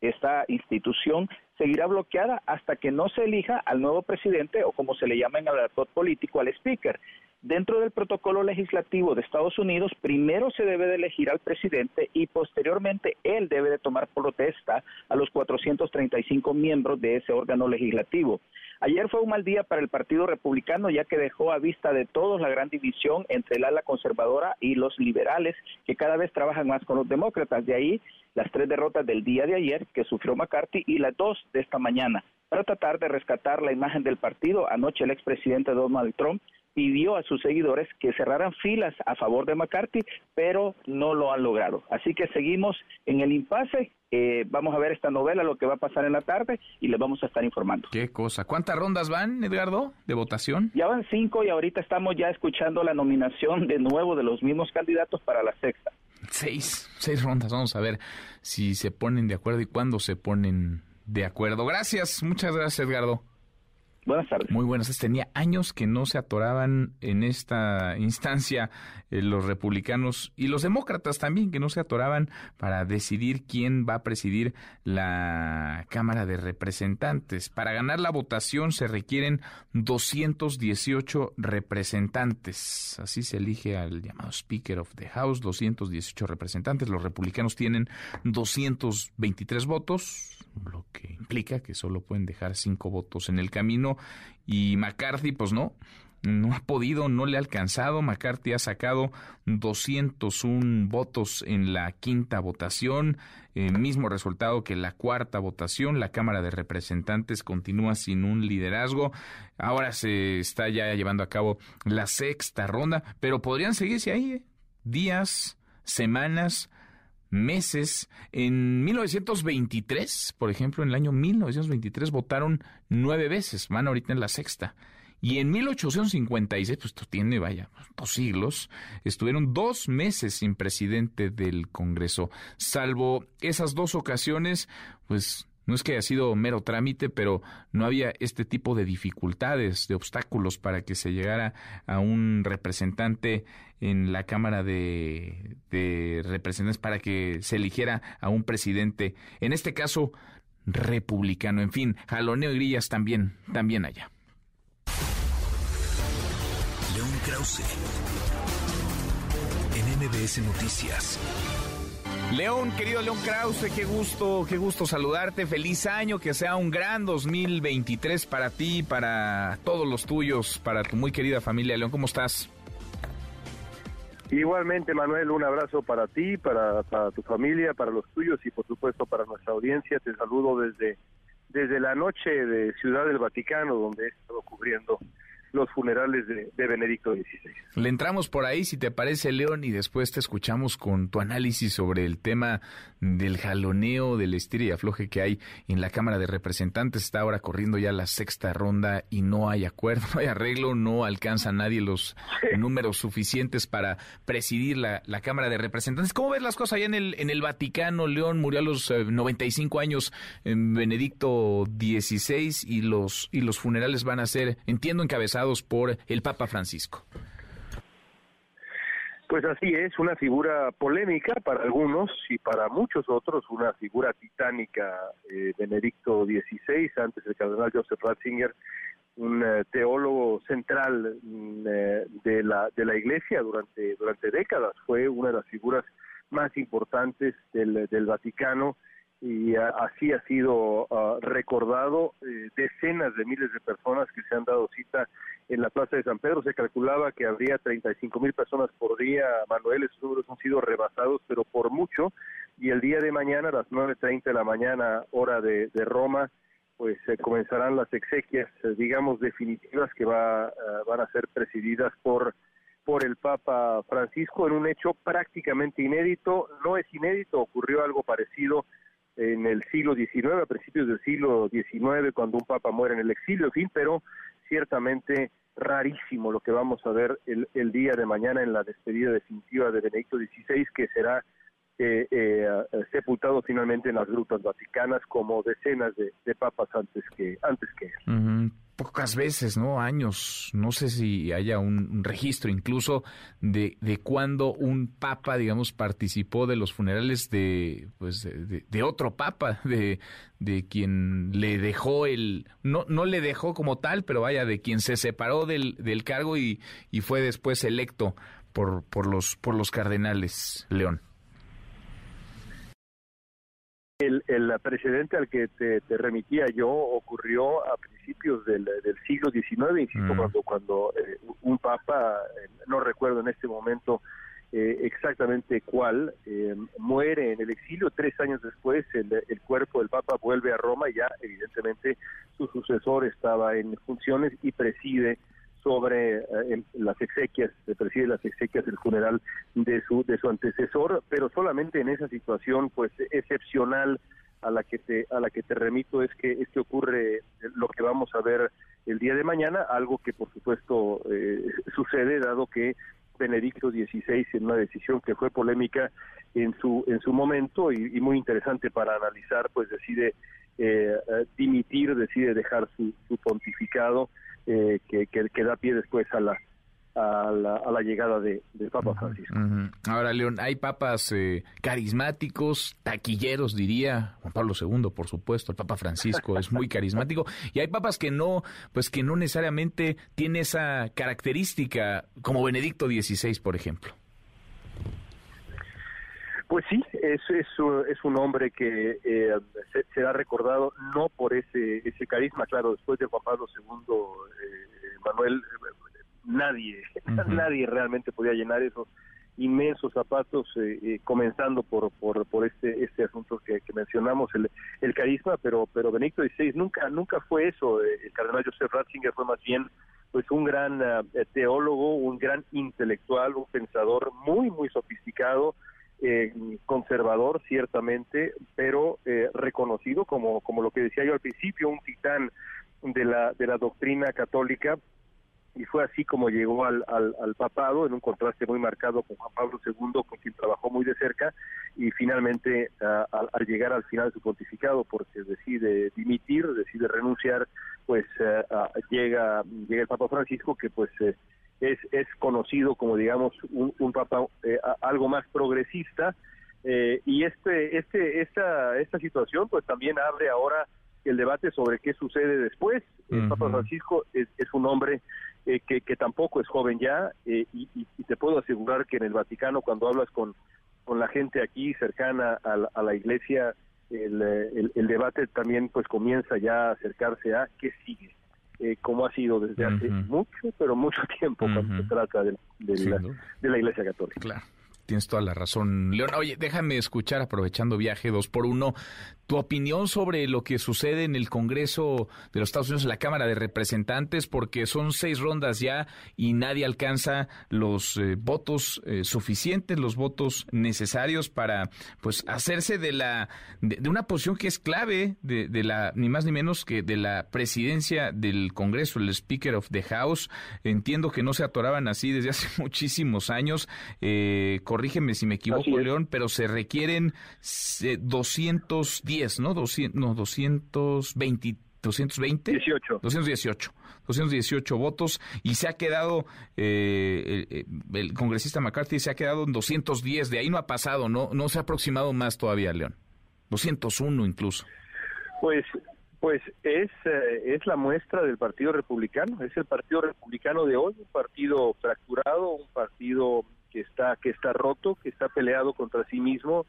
[SPEAKER 34] esta institución seguirá bloqueada hasta que no se elija al nuevo presidente o como se le llama en el actor político al speaker. Dentro del protocolo legislativo de Estados Unidos, primero se debe de elegir al presidente y posteriormente él debe de tomar protesta a los 435 miembros de ese órgano legislativo. Ayer fue un mal día para el Partido Republicano ya que dejó a vista de todos la gran división entre el ala conservadora y los liberales que cada vez trabajan más con los demócratas. De ahí las tres derrotas del día de ayer que sufrió McCarthy y las dos de esta mañana. Para tratar de rescatar la imagen del partido, anoche el expresidente Donald Trump pidió a sus seguidores que cerraran filas a favor de McCarthy, pero no lo han logrado. Así que seguimos en el impasse. Eh, vamos a ver esta novela, lo que va a pasar en la tarde, y les vamos a estar informando.
[SPEAKER 2] Qué cosa. ¿Cuántas rondas van, Edgardo, de votación?
[SPEAKER 34] Ya van cinco y ahorita estamos ya escuchando la nominación de nuevo de los mismos candidatos para la sexta.
[SPEAKER 2] Seis, seis rondas. Vamos a ver si se ponen de acuerdo y cuándo se ponen de acuerdo. Gracias, muchas gracias, Edgardo.
[SPEAKER 34] Buenas tardes.
[SPEAKER 2] Muy buenas. Tenía años que no se atoraban en esta instancia eh, los republicanos y los demócratas también, que no se atoraban para decidir quién va a presidir la Cámara de Representantes. Para ganar la votación se requieren 218 representantes. Así se elige al llamado Speaker of the House, 218 representantes. Los republicanos tienen 223 votos, lo que implica que solo pueden dejar cinco votos en el camino y McCarthy pues no, no ha podido, no le ha alcanzado. McCarthy ha sacado 201 votos en la quinta votación, el mismo resultado que la cuarta votación. La Cámara de Representantes continúa sin un liderazgo. Ahora se está ya llevando a cabo la sexta ronda, pero podrían seguirse ahí ¿eh? días, semanas meses. En 1923, por ejemplo, en el año 1923 votaron nueve veces, van ahorita en la sexta. Y en 1856, pues esto tiene, vaya, dos siglos, estuvieron dos meses sin presidente del Congreso. Salvo esas dos ocasiones, pues no es que haya sido mero trámite, pero no había este tipo de dificultades, de obstáculos para que se llegara a un representante en la Cámara de, Representantes para que se eligiera a un presidente, en este caso republicano. En fin, jaloneo y grillas también, también allá.
[SPEAKER 1] León Krause, en MBS Noticias.
[SPEAKER 2] León, querido León Krause, qué gusto, qué gusto saludarte. Feliz año, que sea un gran 2023 para ti, para todos los tuyos, para tu muy querida familia. León, ¿cómo estás?
[SPEAKER 35] Igualmente, Manuel, un abrazo para ti, para, tu familia, para los tuyos y por supuesto para nuestra audiencia. Te saludo desde, desde la noche de Ciudad del Vaticano, donde he estado cubriendo los funerales de, Benedicto XVI.
[SPEAKER 2] Le entramos por ahí, si te parece, León, y después te escuchamos con tu análisis sobre el tema del jaloneo, del estira y afloje que hay en la Cámara de Representantes. Está ahora corriendo ya la sexta ronda y no hay acuerdo, no hay arreglo, no alcanza nadie los números suficientes para presidir la, Cámara de Representantes. ¿Cómo ves las cosas allá en el, en el Vaticano? León murió a los 95 eh, años en Benedicto XVI y los, y los funerales van a ser, entiendo, encabezados por el Papa Francisco.
[SPEAKER 35] Pues así es, una figura polémica para algunos y para muchos otros, una figura titánica, eh, Benedicto XVI, antes el cardenal Joseph Ratzinger, un eh, teólogo central mm, eh, de, la, de la Iglesia durante, durante décadas, fue una de las figuras más importantes del, del Vaticano y así ha sido ah, recordado. Eh, decenas de miles de personas que se han dado cita en la Plaza de San Pedro. Se calculaba que habría 35 mil personas por día. Manuel, esos números han sido rebasados, pero por mucho. Y el día de mañana, a las 9.30 de la mañana, hora de, Roma, pues se comenzarán las exequias, eh, digamos, definitivas que va, ah, van a ser presididas por por el Papa Francisco en un hecho prácticamente inédito. No es inédito, ocurrió algo parecido en el siglo XIX, a principios del siglo XIX, cuando un papa muere en el exilio, en fin, pero ciertamente rarísimo lo que vamos a ver el, el día de mañana en la despedida definitiva de Benedicto XVI, que será eh, eh, sepultado finalmente en las grutas vaticanas como decenas de, de papas antes que antes que él.
[SPEAKER 2] Pocas veces, ¿no? Años. No sé si haya un, registro incluso de, de cuando un papa, digamos, participó de los funerales de, pues, de- de otro papa, de, de quien le dejó el, no, no le dejó como tal, pero vaya, de quien se separó del, del cargo y, y fue después electo por, por los, por los cardenales, León.
[SPEAKER 35] El, el precedente al que te, te remitía yo ocurrió a principios del, del siglo XIX, insisto,
[SPEAKER 36] Mm.
[SPEAKER 35] cuando, cuando eh, un papa, eh, no recuerdo en este momento eh, exactamente cuál, eh, muere en el exilio. Tres años después, el, el cuerpo del papa vuelve a Roma y ya, evidentemente, su sucesor estaba en funciones y preside sobre eh, las exequias, se preside las exequias del funeral de su de su antecesor, pero solamente en esa situación pues excepcional a la que te a la que te remito es que es ocurre lo que vamos a ver el día de mañana, algo que por supuesto eh, sucede dado que Benedicto XVI en una decisión que fue polémica en su en su momento y, y muy interesante para analizar, pues decide eh, eh, dimitir, decide dejar su, su pontificado eh, que, que, que da pie después a la a la, a la llegada de, del Papa Francisco.
[SPEAKER 2] Ahora, León, hay papas eh, carismáticos, taquilleros, diría Juan Pablo II, por supuesto, el Papa Francisco es muy carismático, y hay papas que no, pues que no necesariamente tiene esa característica, como Benedicto XVI, por ejemplo.
[SPEAKER 35] Pues sí, es, es, un- es un hombre que eh, se, será recordado no por ese, ese carisma, claro, después de Juan Pablo II, eh, Manuel, eh, nadie, nadie realmente podía llenar esos inmensos zapatos, eh, eh, comenzando por, por, por este, este asunto que, que mencionamos, el, el carisma, pero, pero Benedicto XVI nunca, nunca fue eso, el cardenal Joseph Ratzinger fue más bien pues un gran eh, teólogo, un gran intelectual, un pensador muy, muy sofisticado, eh, conservador ciertamente, pero eh, reconocido como, como lo que decía yo al principio, un titán de la, de la doctrina católica, y fue así como llegó al, al, al papado, en un contraste muy marcado con Juan Pablo II, con quien trabajó muy de cerca, y finalmente al, llegar al final de su pontificado, porque decide dimitir, decide renunciar, pues eh, llega, llega el Papa Francisco, que pues eh, es, es conocido como digamos un, un papa eh, a- algo más progresista eh, y este este esta esta situación pues también abre ahora el debate sobre qué sucede después el Papa. Francisco es, es un hombre eh, que, que tampoco es joven ya eh, y, y- y te puedo asegurar que en el Vaticano cuando hablas con con la gente aquí cercana a la, a la iglesia el, eh, el, el debate también pues comienza ya a acercarse a qué sigue eh, como ha sido desde hace mucho, pero mucho tiempo cuando se trata de, la, de la Iglesia Católica.
[SPEAKER 2] Claro. Tienes toda la razón, León. Oye, déjame escuchar, aprovechando viaje dos por uno, tu opinión sobre lo que sucede en el Congreso de los Estados Unidos, en la Cámara de Representantes, porque son seis rondas ya y nadie alcanza los eh, votos eh, suficientes, los votos necesarios para, pues, hacerse de la de, de una posición que es clave de, de la ni más ni menos que de la presidencia del Congreso, el Speaker of the House. Entiendo que no se atoraban así desde hace muchísimos años. Eh, corrígeme si me equivoco, León, pero se requieren eh, 210, ¿no? 200, no, 220. 220
[SPEAKER 35] 18
[SPEAKER 2] 218 218 votos y se ha quedado eh, el, el congresista McCarthy se ha quedado en 210 de ahí no ha pasado no no se ha aproximado más todavía León. 201 incluso.
[SPEAKER 35] Pues pues es eh, es la muestra del Partido Republicano, es el Partido Republicano de hoy, un partido fracturado, un partido que está que está roto, que está peleado contra sí mismo,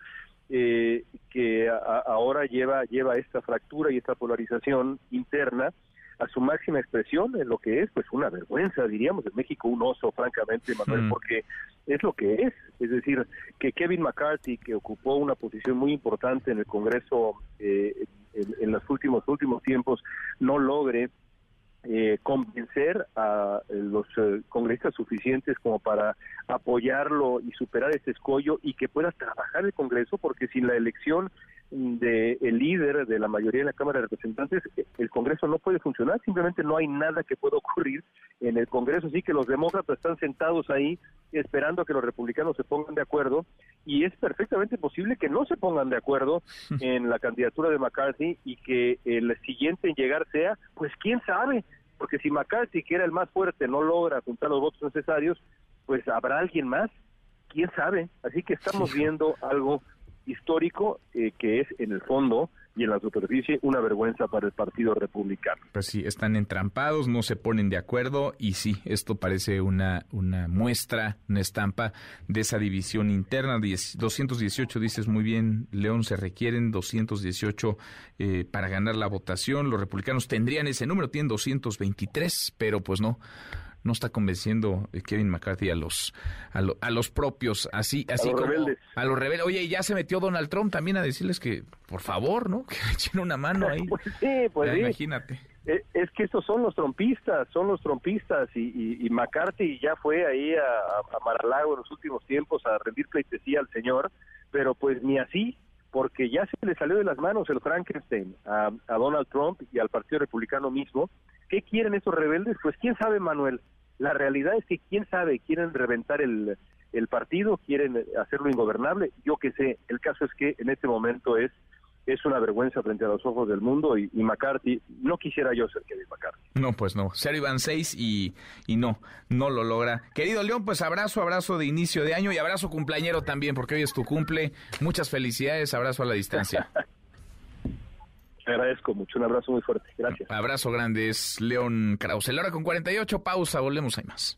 [SPEAKER 35] eh, que a- ahora lleva lleva esta fractura y esta polarización interna a su máxima expresión en lo que es pues una vergüenza diríamos en México un oso francamente Manuel
[SPEAKER 36] Mm.
[SPEAKER 35] porque es lo que es es decir que Kevin McCarthy que ocupó una posición muy importante en el Congreso eh, en, en los últimos últimos tiempos no logre eh, convencer a eh, los eh, congresistas suficientes como para apoyarlo y superar ese escollo y que pueda trabajar el Congreso, porque sin la elección del el líder de la mayoría de la Cámara de Representantes, el Congreso no puede funcionar, simplemente no hay nada que pueda ocurrir en el Congreso, así que los demócratas están sentados ahí esperando a que los republicanos se pongan de acuerdo y es perfectamente posible que no se pongan de acuerdo en la candidatura de McCarthy y que el siguiente en llegar sea, pues quién sabe, porque si McCarthy, que era el más fuerte, no logra juntar los votos necesarios, pues habrá alguien más, quién sabe, así que estamos viendo algo histórico eh, que es en el fondo y en la superficie una vergüenza para el Partido Republicano.
[SPEAKER 2] Pues sí, están entrampados, no se ponen de acuerdo y sí, esto parece una, una muestra, una estampa de esa división interna. 218, dices muy bien, León, se requieren 218 eh, para ganar la votación. Los republicanos tendrían ese número, tienen 223, pero pues no no está convenciendo eh, Kevin McCarthy a los a, a los propios así así
[SPEAKER 35] a
[SPEAKER 2] como
[SPEAKER 35] rebeldes.
[SPEAKER 2] a los rebeldes. Oye y ya se metió Donald Trump también a decirles que por favor no que echen una mano ahí.
[SPEAKER 35] Pues sí, pues
[SPEAKER 2] Ya,
[SPEAKER 35] sí.
[SPEAKER 2] imagínate.
[SPEAKER 35] Eh, Es que estos son los trompistas, son los trompistas. Y, y- y McCarthy ya fue ahí a, a, a Mar-a-Lago en los últimos tiempos a rendir pleitesía al señor, pero pues ni así, porque ya se le salió de las manos el Frankenstein a, Donald Trump y al Partido Republicano mismo. ¿Qué quieren esos rebeldes? Pues quién sabe, Manuel. La realidad es que quién sabe, quieren reventar el, el partido, quieren hacerlo ingobernable. Yo qué sé, el caso es que en este momento es es una vergüenza frente a los ojos del mundo y, y McCarthy, no quisiera yo ser Kevin McCarthy.
[SPEAKER 2] no pues no. Cero iban seis y y no no lo logra. Querido León pues abrazo abrazo de inicio de año y abrazo cumpleañero también porque hoy es tu cumple. Muchas felicidades abrazo a la distancia.
[SPEAKER 35] Te agradezco mucho, un abrazo muy fuerte, gracias.
[SPEAKER 2] abrazo grande es León Krause. La hora con 48 pausa volvemos hay más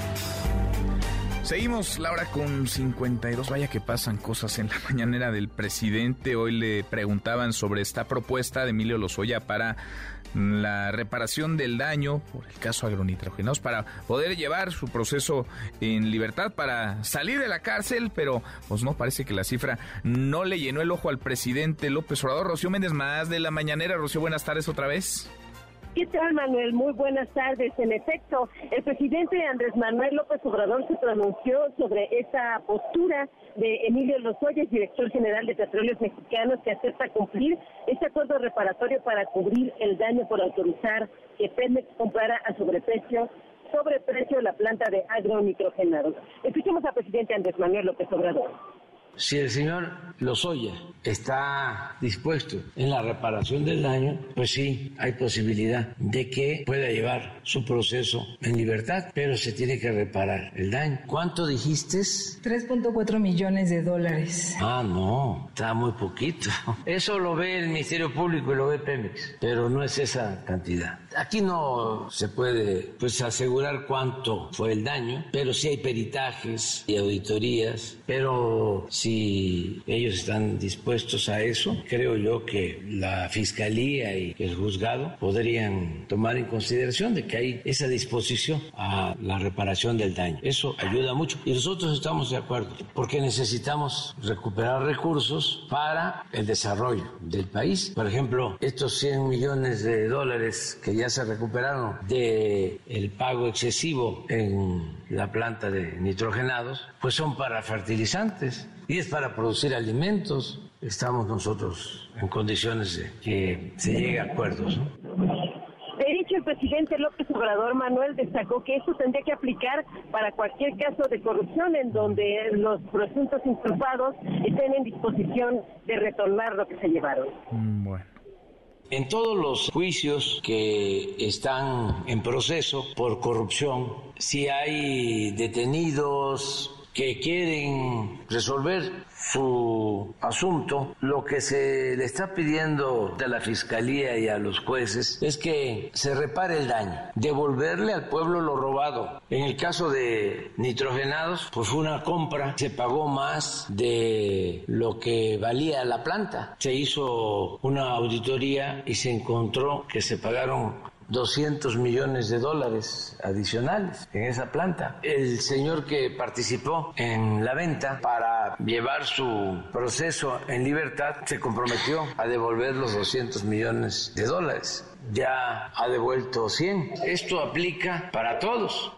[SPEAKER 2] Seguimos, Laura, con 52. Vaya que pasan cosas en la mañanera del presidente. Hoy le preguntaban sobre esta propuesta de Emilio Lozoya para la reparación del daño por el caso agronitrogenados para poder llevar su proceso en libertad para salir de la cárcel, pero pues no parece que la cifra no le llenó el ojo al presidente López Obrador. Rocío Méndez más de la mañanera. Rocío, buenas tardes otra vez.
[SPEAKER 27] ¿Qué tal, Manuel? Muy buenas tardes. En efecto, el presidente Andrés Manuel López Obrador se pronunció sobre esta postura de Emilio Lozoya, director general de Petróleos Mexicanos, que acepta cumplir este acuerdo reparatorio para cubrir el daño por autorizar que Pemex comprara a sobreprecio sobreprecio la planta de agronitrogenados. Escuchemos al presidente Andrés Manuel López Obrador.
[SPEAKER 4] Si el señor Lozoya está dispuesto en la reparación del daño, pues sí, hay posibilidad de que pueda llevar su proceso en libertad, pero se tiene que reparar el daño. ¿Cuánto dijiste?
[SPEAKER 36] 3.4 millones de dólares.
[SPEAKER 4] Ah, no, está muy poquito. Eso lo ve el Ministerio Público y lo ve Pemex, pero no es esa cantidad. Aquí no se puede pues asegurar cuánto fue el daño, pero sí hay peritajes y auditorías, pero si ellos están dispuestos a eso, creo yo que la Fiscalía y el juzgado podrían tomar en consideración de que hay esa disposición a la reparación del daño. Eso ayuda mucho y nosotros estamos de acuerdo porque necesitamos recuperar recursos para el desarrollo del país. Por ejemplo, estos 100 millones de dólares que ya se recuperaron de el pago excesivo en la planta de nitrogenados, pues son para fertilizantes y es para producir alimentos. Estamos nosotros en condiciones de que se llegue a acuerdos. ¿no?
[SPEAKER 27] De hecho, el presidente López Obrador Manuel destacó que eso tendría que aplicar para cualquier caso de corrupción en donde los presuntos inculpados estén en disposición de retornar lo que se llevaron.
[SPEAKER 2] Bueno.
[SPEAKER 4] En todos los juicios que están en proceso por corrupción, si hay detenidos que quieren resolver su asunto, lo que se le está pidiendo a la Fiscalía y a los jueces es que se repare el daño, devolverle al pueblo lo robado. En el caso de nitrogenados, pues fue una compra, se pagó más de lo que valía la planta. Se hizo una auditoría y se encontró que se pagaron 200 millones de dólares adicionales en esa planta. El señor que participó en la venta para llevar su proceso en libertad se comprometió a devolver los 200 millones de dólares. Ya ha devuelto 100. Esto aplica para todos.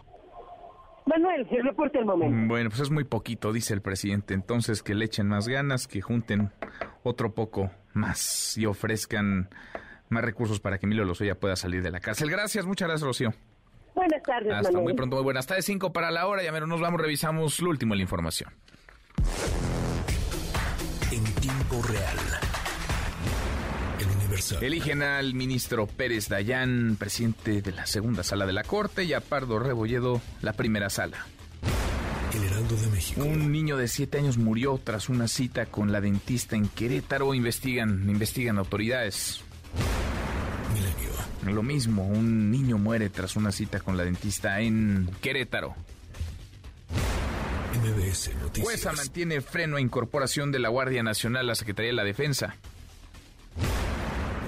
[SPEAKER 27] Manuel, el reporte al momento.
[SPEAKER 2] Bueno, pues es muy poquito, dice el presidente. Entonces que le echen más ganas, que junten otro poco más y ofrezcan más recursos para que Emilio Lozoya pueda salir de la cárcel. Gracias, muchas gracias, Rocío.
[SPEAKER 27] Buenas tardes,
[SPEAKER 2] Hasta muy pronto, muy buenas tardes. Cinco para la hora, ya menos nos vamos, revisamos lo último de la información.
[SPEAKER 1] En tiempo real. El Universal.
[SPEAKER 2] Eligen al ministro Pérez Dayán, presidente de la segunda sala de la Corte, y a Pardo Rebolledo, la primera sala.
[SPEAKER 1] El Heraldo de México.
[SPEAKER 2] Un niño de siete años murió tras una cita con la dentista en Querétaro. Investigan, investigan autoridades. Lo mismo, un niño muere tras una cita con la dentista en Querétaro.
[SPEAKER 1] MBS Noticias.
[SPEAKER 2] Jueza mantiene freno a incorporación de la Guardia Nacional a la Secretaría de la Defensa.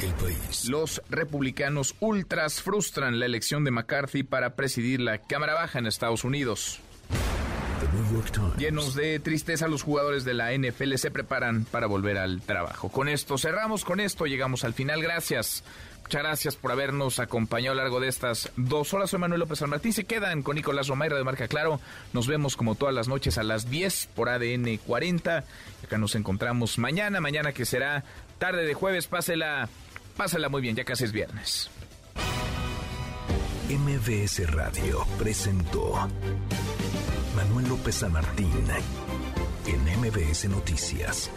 [SPEAKER 1] El país.
[SPEAKER 2] Los republicanos ultras frustran la elección de McCarthy para presidir la Cámara Baja en Estados Unidos. Llenos de tristeza, los jugadores de la NFL se preparan para volver al trabajo. Con esto cerramos, con esto llegamos al final. Gracias. Muchas gracias por habernos acompañado a lo largo de estas dos horas. Soy Manuel López San Martín. Se quedan con Nicolás Romayra de Marca Claro. Nos vemos como todas las noches a las 10 por ADN 40. Acá nos encontramos mañana, mañana que será tarde de jueves. Pásela, pásela muy bien, ya casi es viernes.
[SPEAKER 1] MBS Radio presentó Manuel López San Martín en MBS Noticias.